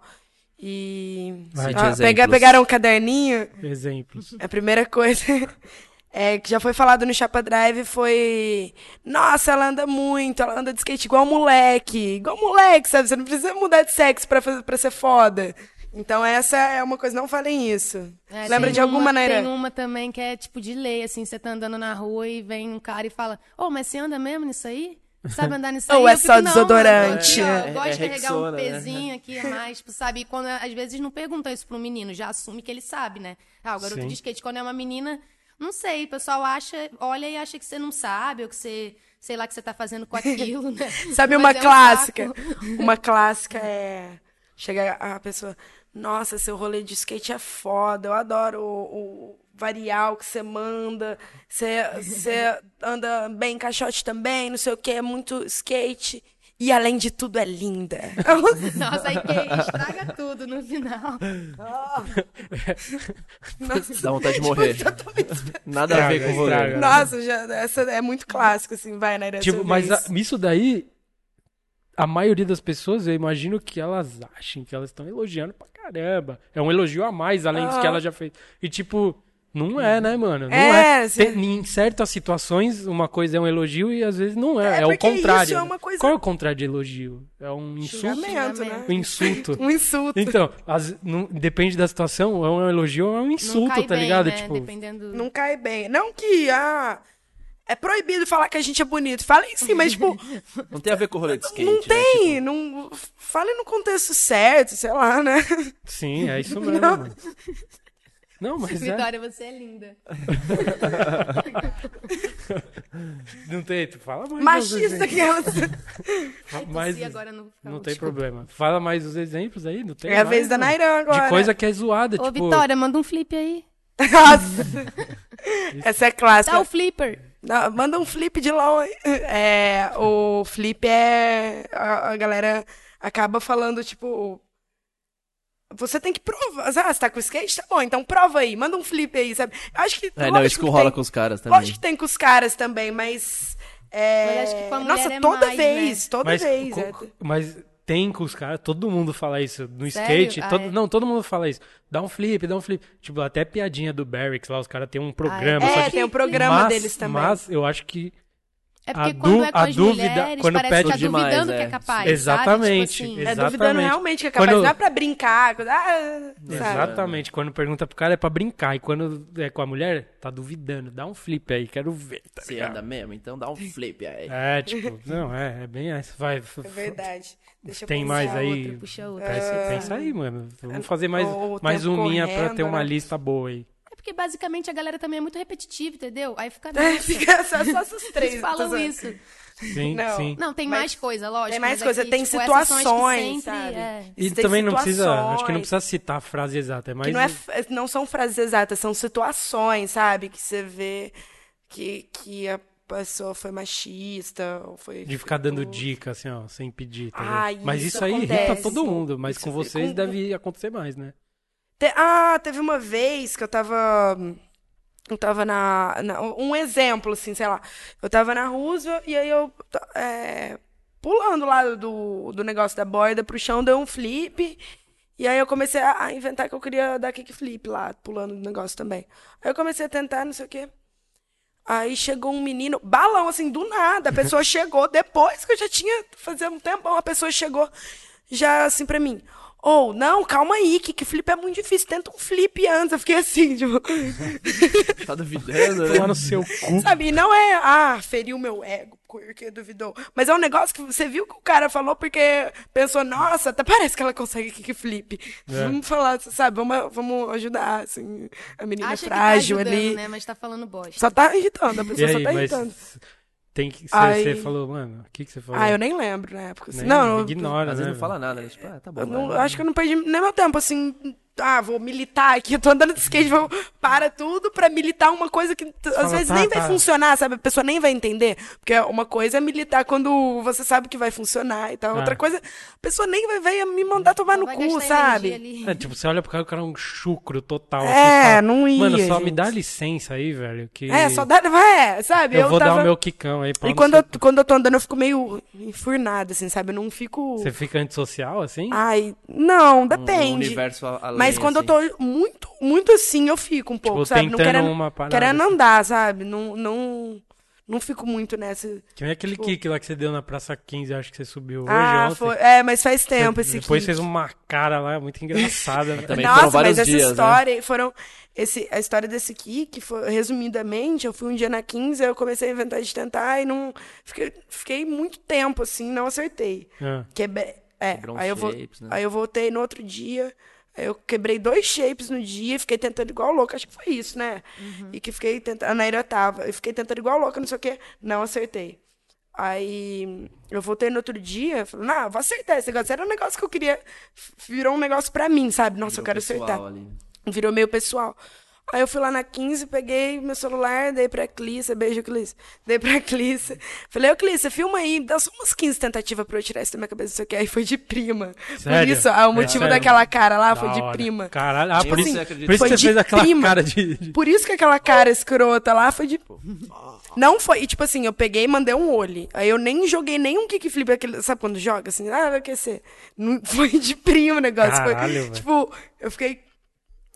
E. Ah, exemplos. pega- pegaram um caderninho, Exemplos. a primeira coisa *laughs* é, que já foi falado no Chapa Drive foi. Nossa, ela anda muito, ela anda de skate igual moleque. Igual moleque, sabe? Você não precisa mudar de sexo pra, fazer- pra ser foda. Então, essa é uma coisa, não falem isso. É, Lembra de alguma uma, maneira? Tem uma também que é tipo de lei, assim, você tá andando na rua e vem um cara e fala, ô, mas você anda mesmo nisso aí? Sabe andar nisso *laughs* Ou aí? é Eu só fico, não, desodorante? Eu, É- eu gosto é de carregar um Rexona, né? pezinho aqui a mais, tipo, sabe? Quando às vezes não perguntam isso pro menino, já assume que ele sabe, né? Ah, o garoto Sim. de skate, quando é uma menina, não sei, o pessoal acha, olha e acha que você não sabe, ou que você, sei lá, que você tá fazendo com aquilo, né? *laughs* Sabe Mas uma é um clássica? saco. Uma clássica *laughs* é. Chega a pessoa. Nossa, seu rolê de skate é foda. Eu adoro o, o varial que você manda. Você, você *laughs* anda bem em caixote também, não sei o que. É muito skate. E além de tudo, é linda. *laughs* Nossa, aí que estraga tudo no final. *laughs* Dá vontade de morrer. Nada a ver com o rolê. estraga. Nossa, já, essa é muito clássico, assim, vai, Naira. Tipo, sua mas vez. a- isso daí, a maioria das pessoas, eu imagino que elas achem que elas estão elogiando pra caramba. É um elogio a mais, além do que Ah. ela já fez. E tipo, não é, né, mano? Não É, é. cê- Tem- em certas situações, uma coisa é um elogio e às vezes não é. É, É, o contrário. isso é uma coisa- Qual é o contrário de elogio? É um insulto? Xingamento, né? Um insulto. *laughs* Um insulto. Então, as- não- depende da situação, é um elogio ou é um não insulto, cai tá bem, ligado? né? Tipo, Dependendo... Não cai bem. Não que, ah, é proibido falar que a gente é bonito. Falem sim, mas, tipo, *laughs* Não tem a ver com o rolê de skate, não né? tem. Tipo, Não, fale no contexto certo, sei lá, né? sim, é isso *laughs* mesmo. Não. Não, mas é. Vitória, você é linda. *laughs* Não tem, tu fala mais. Machista que elas. Ai, mas agora final, não tem problema. Fala mais os exemplos aí, não tem É a mais, vez da mano. Nairã agora. De coisa que é zoada, Ô, tipo... Vitória, manda um flip aí. Nossa. Essa é clássica. Dá o flipper. Não, manda um flip de LOL aí. É, o flip é. A, a galera acaba falando, tipo. Você tem que provar. Ah, você tá com skate? Tá bom, então prova aí. Manda um flip aí, sabe? Acho que. É, não, isso que rola tem- com os caras também. Lógico que tem com os caras também, mas. É... Mas acho que com a mulher Nossa, é toda mais, vez, né? toda mas, vez. é. mas tem com os caras, todo mundo fala isso. No Sério? skate, Ah, todo- é? não, todo mundo fala isso. Dá um flip, dá um flip. Tipo, até piadinha do Barracks lá, os caras têm um programa. é? só É, que- tem o programa mas, deles também. Mas eu acho que É porque A quando du- é com a as dúvida- mulheres, quando parece que tá pede demais, duvidando é. que é capaz, Exatamente, sabe? Tipo assim, É Exatamente. duvidando realmente que é capaz. Quando- Não é pra brincar. Ah, sabe? Exatamente. Quando pergunta pro cara é pra brincar. E quando é com a mulher, tá duvidando. Dá um flip aí, quero ver. Tá Você anda mesmo, então dá um flip aí. É, tipo, *laughs* não, é, é bem essa. Vai. É verdade. Deixa eu Tem mais aí? outra, puxa outra. Pensa, pensa aí, mano. Vamos fazer mais, mais um minha pra ter uma né? lista boa aí. É porque basicamente a galera também é muito repetitiva, entendeu? Aí fica É, fica só, só essas três. Eles *laughs* falam isso. Sim, Não. sim. Não, tem Mas- mais coisa, lógico. Tem mais mas coisa, aqui, tem tipo, situações, sempre, sabe? é. E Tem também não precisa. Acho que não situações. precisa citar a frase exata. É mais. Que não, é, não são frases exatas, são situações, sabe? Que você vê que, que a pessoa foi machista, ou foi... De ficar dando dica, assim, ó, sem pedir. Tá Ah, ligado? Mas isso isso aí irrita todo mundo. Mas Isso com é- vocês com- deve acontecer mais, né? Te- ah, teve uma vez que eu tava. Eu tava na, na- Um exemplo, assim, sei lá. Eu tava na Roosevelt e aí eu. é, pulando lá do, do negócio da borda pro chão, deu um flip. E aí eu comecei a inventar que eu queria dar kickflip lá, pulando do negócio também. Aí eu comecei a tentar, não sei o quê. Aí chegou um menino, balão, assim, do nada. A pessoa *laughs* chegou, depois que eu já tinha, fazia um tempão, a pessoa chegou já assim pra mim. Ou, não, calma aí, kickflip é muito difícil, tenta um flip antes. Eu fiquei assim, *laughs* tipo, Tá duvidando, né? Lá no seu cu. sabe? Não é, ah, feriu meu ego porque duvidou. Mas é um negócio que você viu que o cara falou porque pensou, nossa, até parece que ela consegue kickflip. É. Vamos falar, sabe? Vamos, vamos ajudar, assim, a menina Acha frágil que tá ajudando, ali. né? Mas tá falando bosta. Só tá irritando, a E pessoa só aí, tá mas irritando. Tem que. Você Aí- você falou, mano, o que, que você falou? Ah, eu nem lembro na época. Assim. Nem- não, ignora, Às né? vezes não fala nada, né? Tipo, ah, tá bom. Eu não- acho que eu não perdi nem meu tempo, assim. Ah, vou militar aqui, eu tô andando de skate, vou para tudo pra militar uma coisa que às fala, vezes tá, nem vai tá. funcionar, sabe? A pessoa nem vai entender. Porque uma coisa é militar quando você sabe que vai funcionar e tal. É. Outra coisa, a pessoa nem vai, vai me mandar tomar Só no cu, sabe? É, tipo, você olha pro cara, o cara é um chucro total. assim, É, fala, não ia. Mano, só me gente. dá licença aí, velho. Que É, só dá. É, sabe? eu, vou tava... dar o meu quicão aí. pau E quando eu, quando eu tô andando, eu fico meio enfurnada, assim, sabe? Eu não fico. Você fica antissocial, assim? Ai, não, Um depende. universo a- além, Mas quando assim. eu tô muito, muito assim, eu fico um pouco, tipo, sabe? Não querendo, uma parada. querendo assim. andar, sabe? Não, não, não fico muito nessa. Que nem aquele Tipo- kick lá que você deu na Praça 15, acho que você subiu hoje, ah, ontem. foi. É, mas faz tempo Você esse Depois kick. fez uma cara lá muito engraçada. *laughs* né? Também Nossa, foram vários mas essa dias, né? história foram. Esse, a história desse kick, foi, resumidamente, eu fui um dia na 15, aí eu comecei a inventar de tentar e não. Fiquei, fiquei muito tempo, assim, não acertei. Ah, Quebrei. É, uns aí eu, vou, né? aí eu voltei no outro dia. Eu quebrei dois shapes no dia, fiquei tentando igual louca, acho que foi isso, né? E que fiquei tentando. A Naira tava, eu fiquei tentando igual louca, não sei o quê, não acertei. Aí eu voltei no outro dia, falei, não, vou acertar esse negócio. Era um negócio que eu queria. Virou um negócio pra mim, sabe? Nossa, eu Virou quero pessoal acertar. ali. Virou meio pessoal. Aí eu fui lá na 15, peguei meu celular, dei pra Clícia, beijo, Clícia. Dei pra Clícia. Falei, ô Clícia, filma aí, dá só umas 15 tentativas pra eu tirar isso da minha cabeça, não sei o que. Aí foi de prima. Por Sério? isso, ah, o É motivo sério? daquela cara lá da foi de hora. prima. Caralho, ah, Tipo por isso, assim, por isso Foi que você fez aquela prima. cara de... de- Por isso que aquela cara escrota lá foi de. Não foi. E, tipo assim, eu peguei e mandei um olho. Aí eu nem joguei nenhum kickflip, aquele, sabe quando joga assim? Ah, vai aquecer. Não, *laughs* foi de primo o negócio. foi, Caralho, velho. tipo, eu fiquei.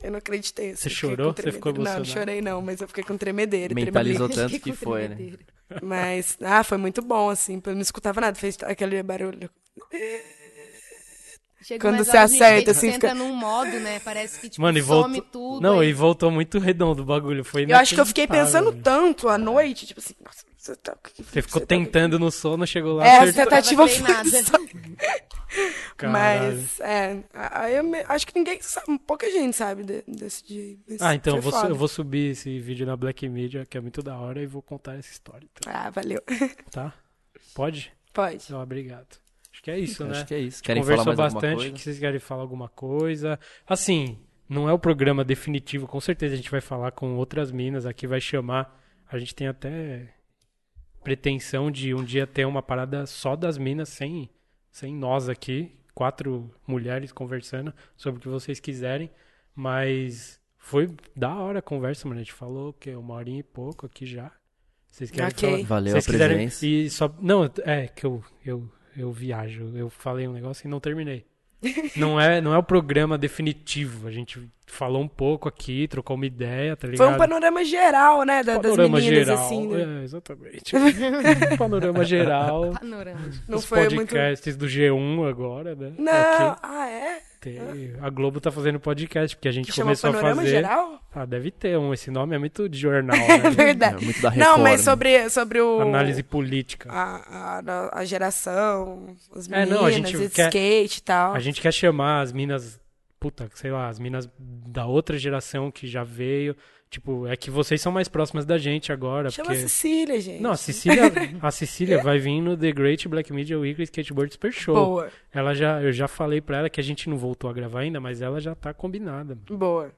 Eu não acreditei. assim, Você chorou? Você ficou tremedeira. Não, não emocionado? chorei não, mas eu fiquei com tremedeira. Mentalizou *laughs* tremedeira. tanto que foi, né? Mas, ah, foi muito bom, assim. Eu não escutava nada, fez aquele barulho. Chega Quando você acerta, assim, você fica- num modo, né? Parece que, tipo, Mano, e some voltou... tudo. Não, aí- e voltou muito redondo o bagulho. Foi Eu acho que eu fiquei pensando velho. tanto à noite, tipo assim, nossa, você tá. Você ficou tá- tentando no sono, chegou lá, É, a tentativa foi só-. Mas, é, aí eu me- acho que ninguém sabe, pouca gente sabe de- desse dia. Ah, então eu vou, eu vou subir esse vídeo na Black Media, que é muito da hora, e vou contar essa história, então, Ah, valeu. *laughs* tá? Pode? Pode. Então, obrigado. Acho que é isso, né? Acho que é isso. Querem falar Conversou bastante, coisa? que vocês querem falar alguma coisa. Assim, não é o programa definitivo, com certeza a gente vai falar com outras minas aqui, vai chamar. A gente tem até pretensão de um dia ter uma parada só das minas, sem, sem nós aqui, quatro mulheres conversando sobre o que vocês quiserem. Mas foi da hora a conversa, mano. A gente falou que uma horinha e pouco aqui já. Vocês querem Ok. falar? Valeu Vocês a quiserem- presença. E só. Não, é que eu, eu, eu viajo. Eu falei um negócio e não terminei. *laughs* Não é, não é o programa definitivo. A gente falou um pouco aqui, trocou uma ideia, tá ligado? Foi um panorama geral, né, da- das Panorama meninas, geral. assim. né? É, exatamente. *laughs* panorama geral. Panorama. Não os foi muito... podcasts do G1 agora, né? Não, Aqui ah, é? tem- a Globo tá fazendo podcast, porque a gente Que chama começou a Panorama fazer. Geral? Ah, deve ter um. Esse nome é muito de jornal, *laughs* É né? verdade. É muito da Não, mas sobre, sobre o... Análise política. A, a, a geração, as É, meninas, não, a gente de quer- skate e tal. A gente quer chamar as minas, puta, sei lá, as minas da outra geração que já veio. Tipo, é que vocês são mais próximas da gente agora. Chama porque... a Cecília, gente. Não, a Cecília, *laughs* a Cecília vai vir no The Great Black Media Weekly Skateboard Super Show. Boa, Ela já, eu já falei pra ela que a gente não voltou a gravar ainda, mas ela já tá combinada. boa.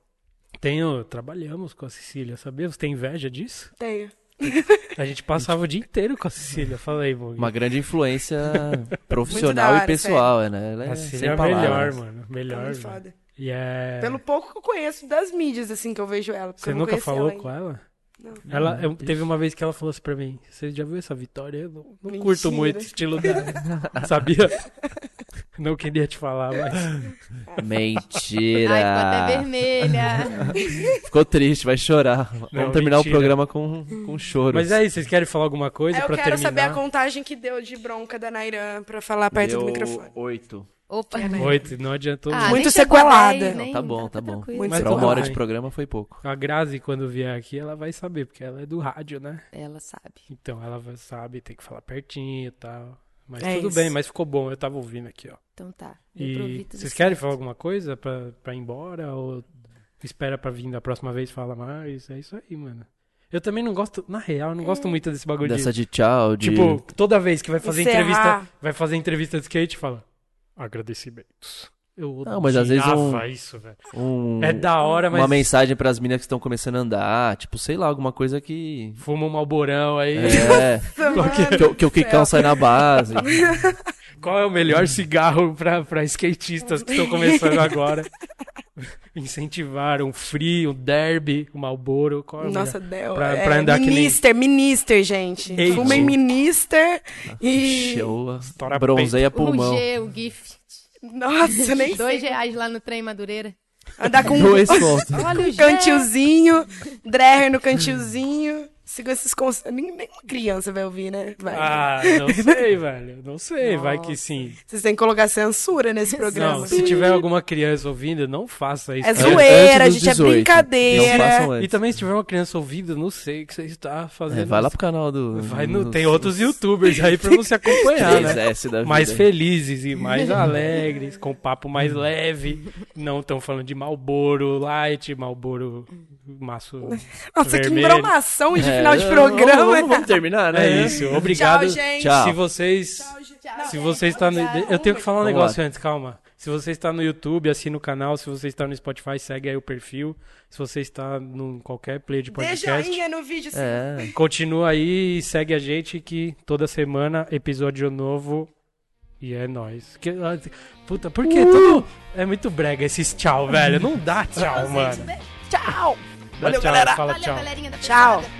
Tenho, trabalhamos com a Cecília, sabia? Você tem inveja disso? Tenho. A gente passava o dia inteiro com a Cecília. Falei, Mug. Uma grande influência *laughs* profissional hora, e pessoal, né? Ela é A sem Cecília é palavras. melhor, mano. Tá Melhor. velho. foda. E é. Pelo pouco que eu conheço das mídias, assim, que eu vejo ela. Você nunca falou ela com ela? Não. Ela eu- teve uma vez que ela falou assim pra mim: Você já viu essa vitória? Eu não, não curto muito o estilo dela. *laughs* Sabia? Não queria te falar, mas. *laughs* Mentira. Ai, ficou até vermelha. *laughs* Ficou triste, vai chorar. Não, Vamos terminar mentira. o programa com, com choros. Mas é isso, vocês querem falar alguma coisa Eu pra quero terminar? saber a contagem que deu de bronca da Nairan pra falar perto Deu do microfone. oito. Opa. *laughs* Oito, não adiantou Ah, muito. Nem sequelada. Não, tá bom, tá bom. Muito Pra tudo uma hora de programa foi pouco. A Grazi, quando vier aqui, ela vai saber, porque ela é do rádio, né? Ela sabe. Então ela sabe, tem que falar pertinho e tal. Mas É tudo isso. bem, mas ficou bom, eu tava ouvindo aqui, ó. Então tá. E vocês certo. querem falar alguma coisa pra, pra ir embora? Ou espera pra vir da próxima vez fala mais? É isso aí, mano. Eu também não gosto, na real, eu não gosto muito desse bagulho Dessa de. de tchau, de... Tipo, toda vez que vai fazer Encerrar. entrevista, vai fazer entrevista de skate, fala agradecimentos. Eu Não, mas às vezes um- isso, velho. um- É da hora, mas uma mensagem pras meninas que estão começando a andar. Tipo, sei lá, alguma coisa que... fuma um malborão aí. É, *laughs* que, o- que o Kikão sai na base. *laughs* Qual é o melhor cigarro pra, pra skatistas que estão começando agora? *laughs* Incentivar um free, um derby, um malboro. Qual é o Nossa? Del. Pra- é, pra andar que nem- minister, minister, gente. Fumem minister e. Show. Bronzeia O pulmão. G, o GIF. Nossa, *laughs* nem Dois sei. reais lá no trem Madureira. Andar com Dois pontos. *laughs* Olha o um cantilzinho, Dreher no cantilzinho, Siga esses conselhos. Nenhuma criança vai ouvir, né? Vai. Ah, não *laughs* sei, velho. Não sei, vai que sim. Vocês têm que colocar censura nesse programa. Não, se tiver alguma criança ouvindo, não faça isso. É Antes zoeira, dos gente, é 18. brincadeira. Não façam antes. E também se tiver uma criança ouvindo, não sei o que você está fazendo. É, vai lá pro canal do. Vai no- tem outros youtubers aí pra você acompanhar, *laughs* né? 3S da vida. Mais felizes e mais *laughs* alegres, com papo mais leve. Não estão falando de Malboro Light, Malboro maço Nossa, que vermelho. embromação de É, final de vamos- programa. Vamos, vamos terminar, né? É isso. Obrigado. Tchau, gente. Tchau. Se vocês se você está no, eu tenho que falar um Vamos negócio lá. antes, calma. Se você está no YouTube, assina o canal. Se você está no Spotify, segue aí o perfil. Se você está em qualquer play de Dê podcast, joinha no vídeo. sim. É. continua aí e segue a gente que toda semana episódio novo e é nóis. Que, ah, puta, por que tudo é muito brega esses tchau, velho? Não dá tchau, mano. Tchau. Dá Valeu, tchau, galera. Fala Valeu, tchau. galerinha da Tchau. pesada.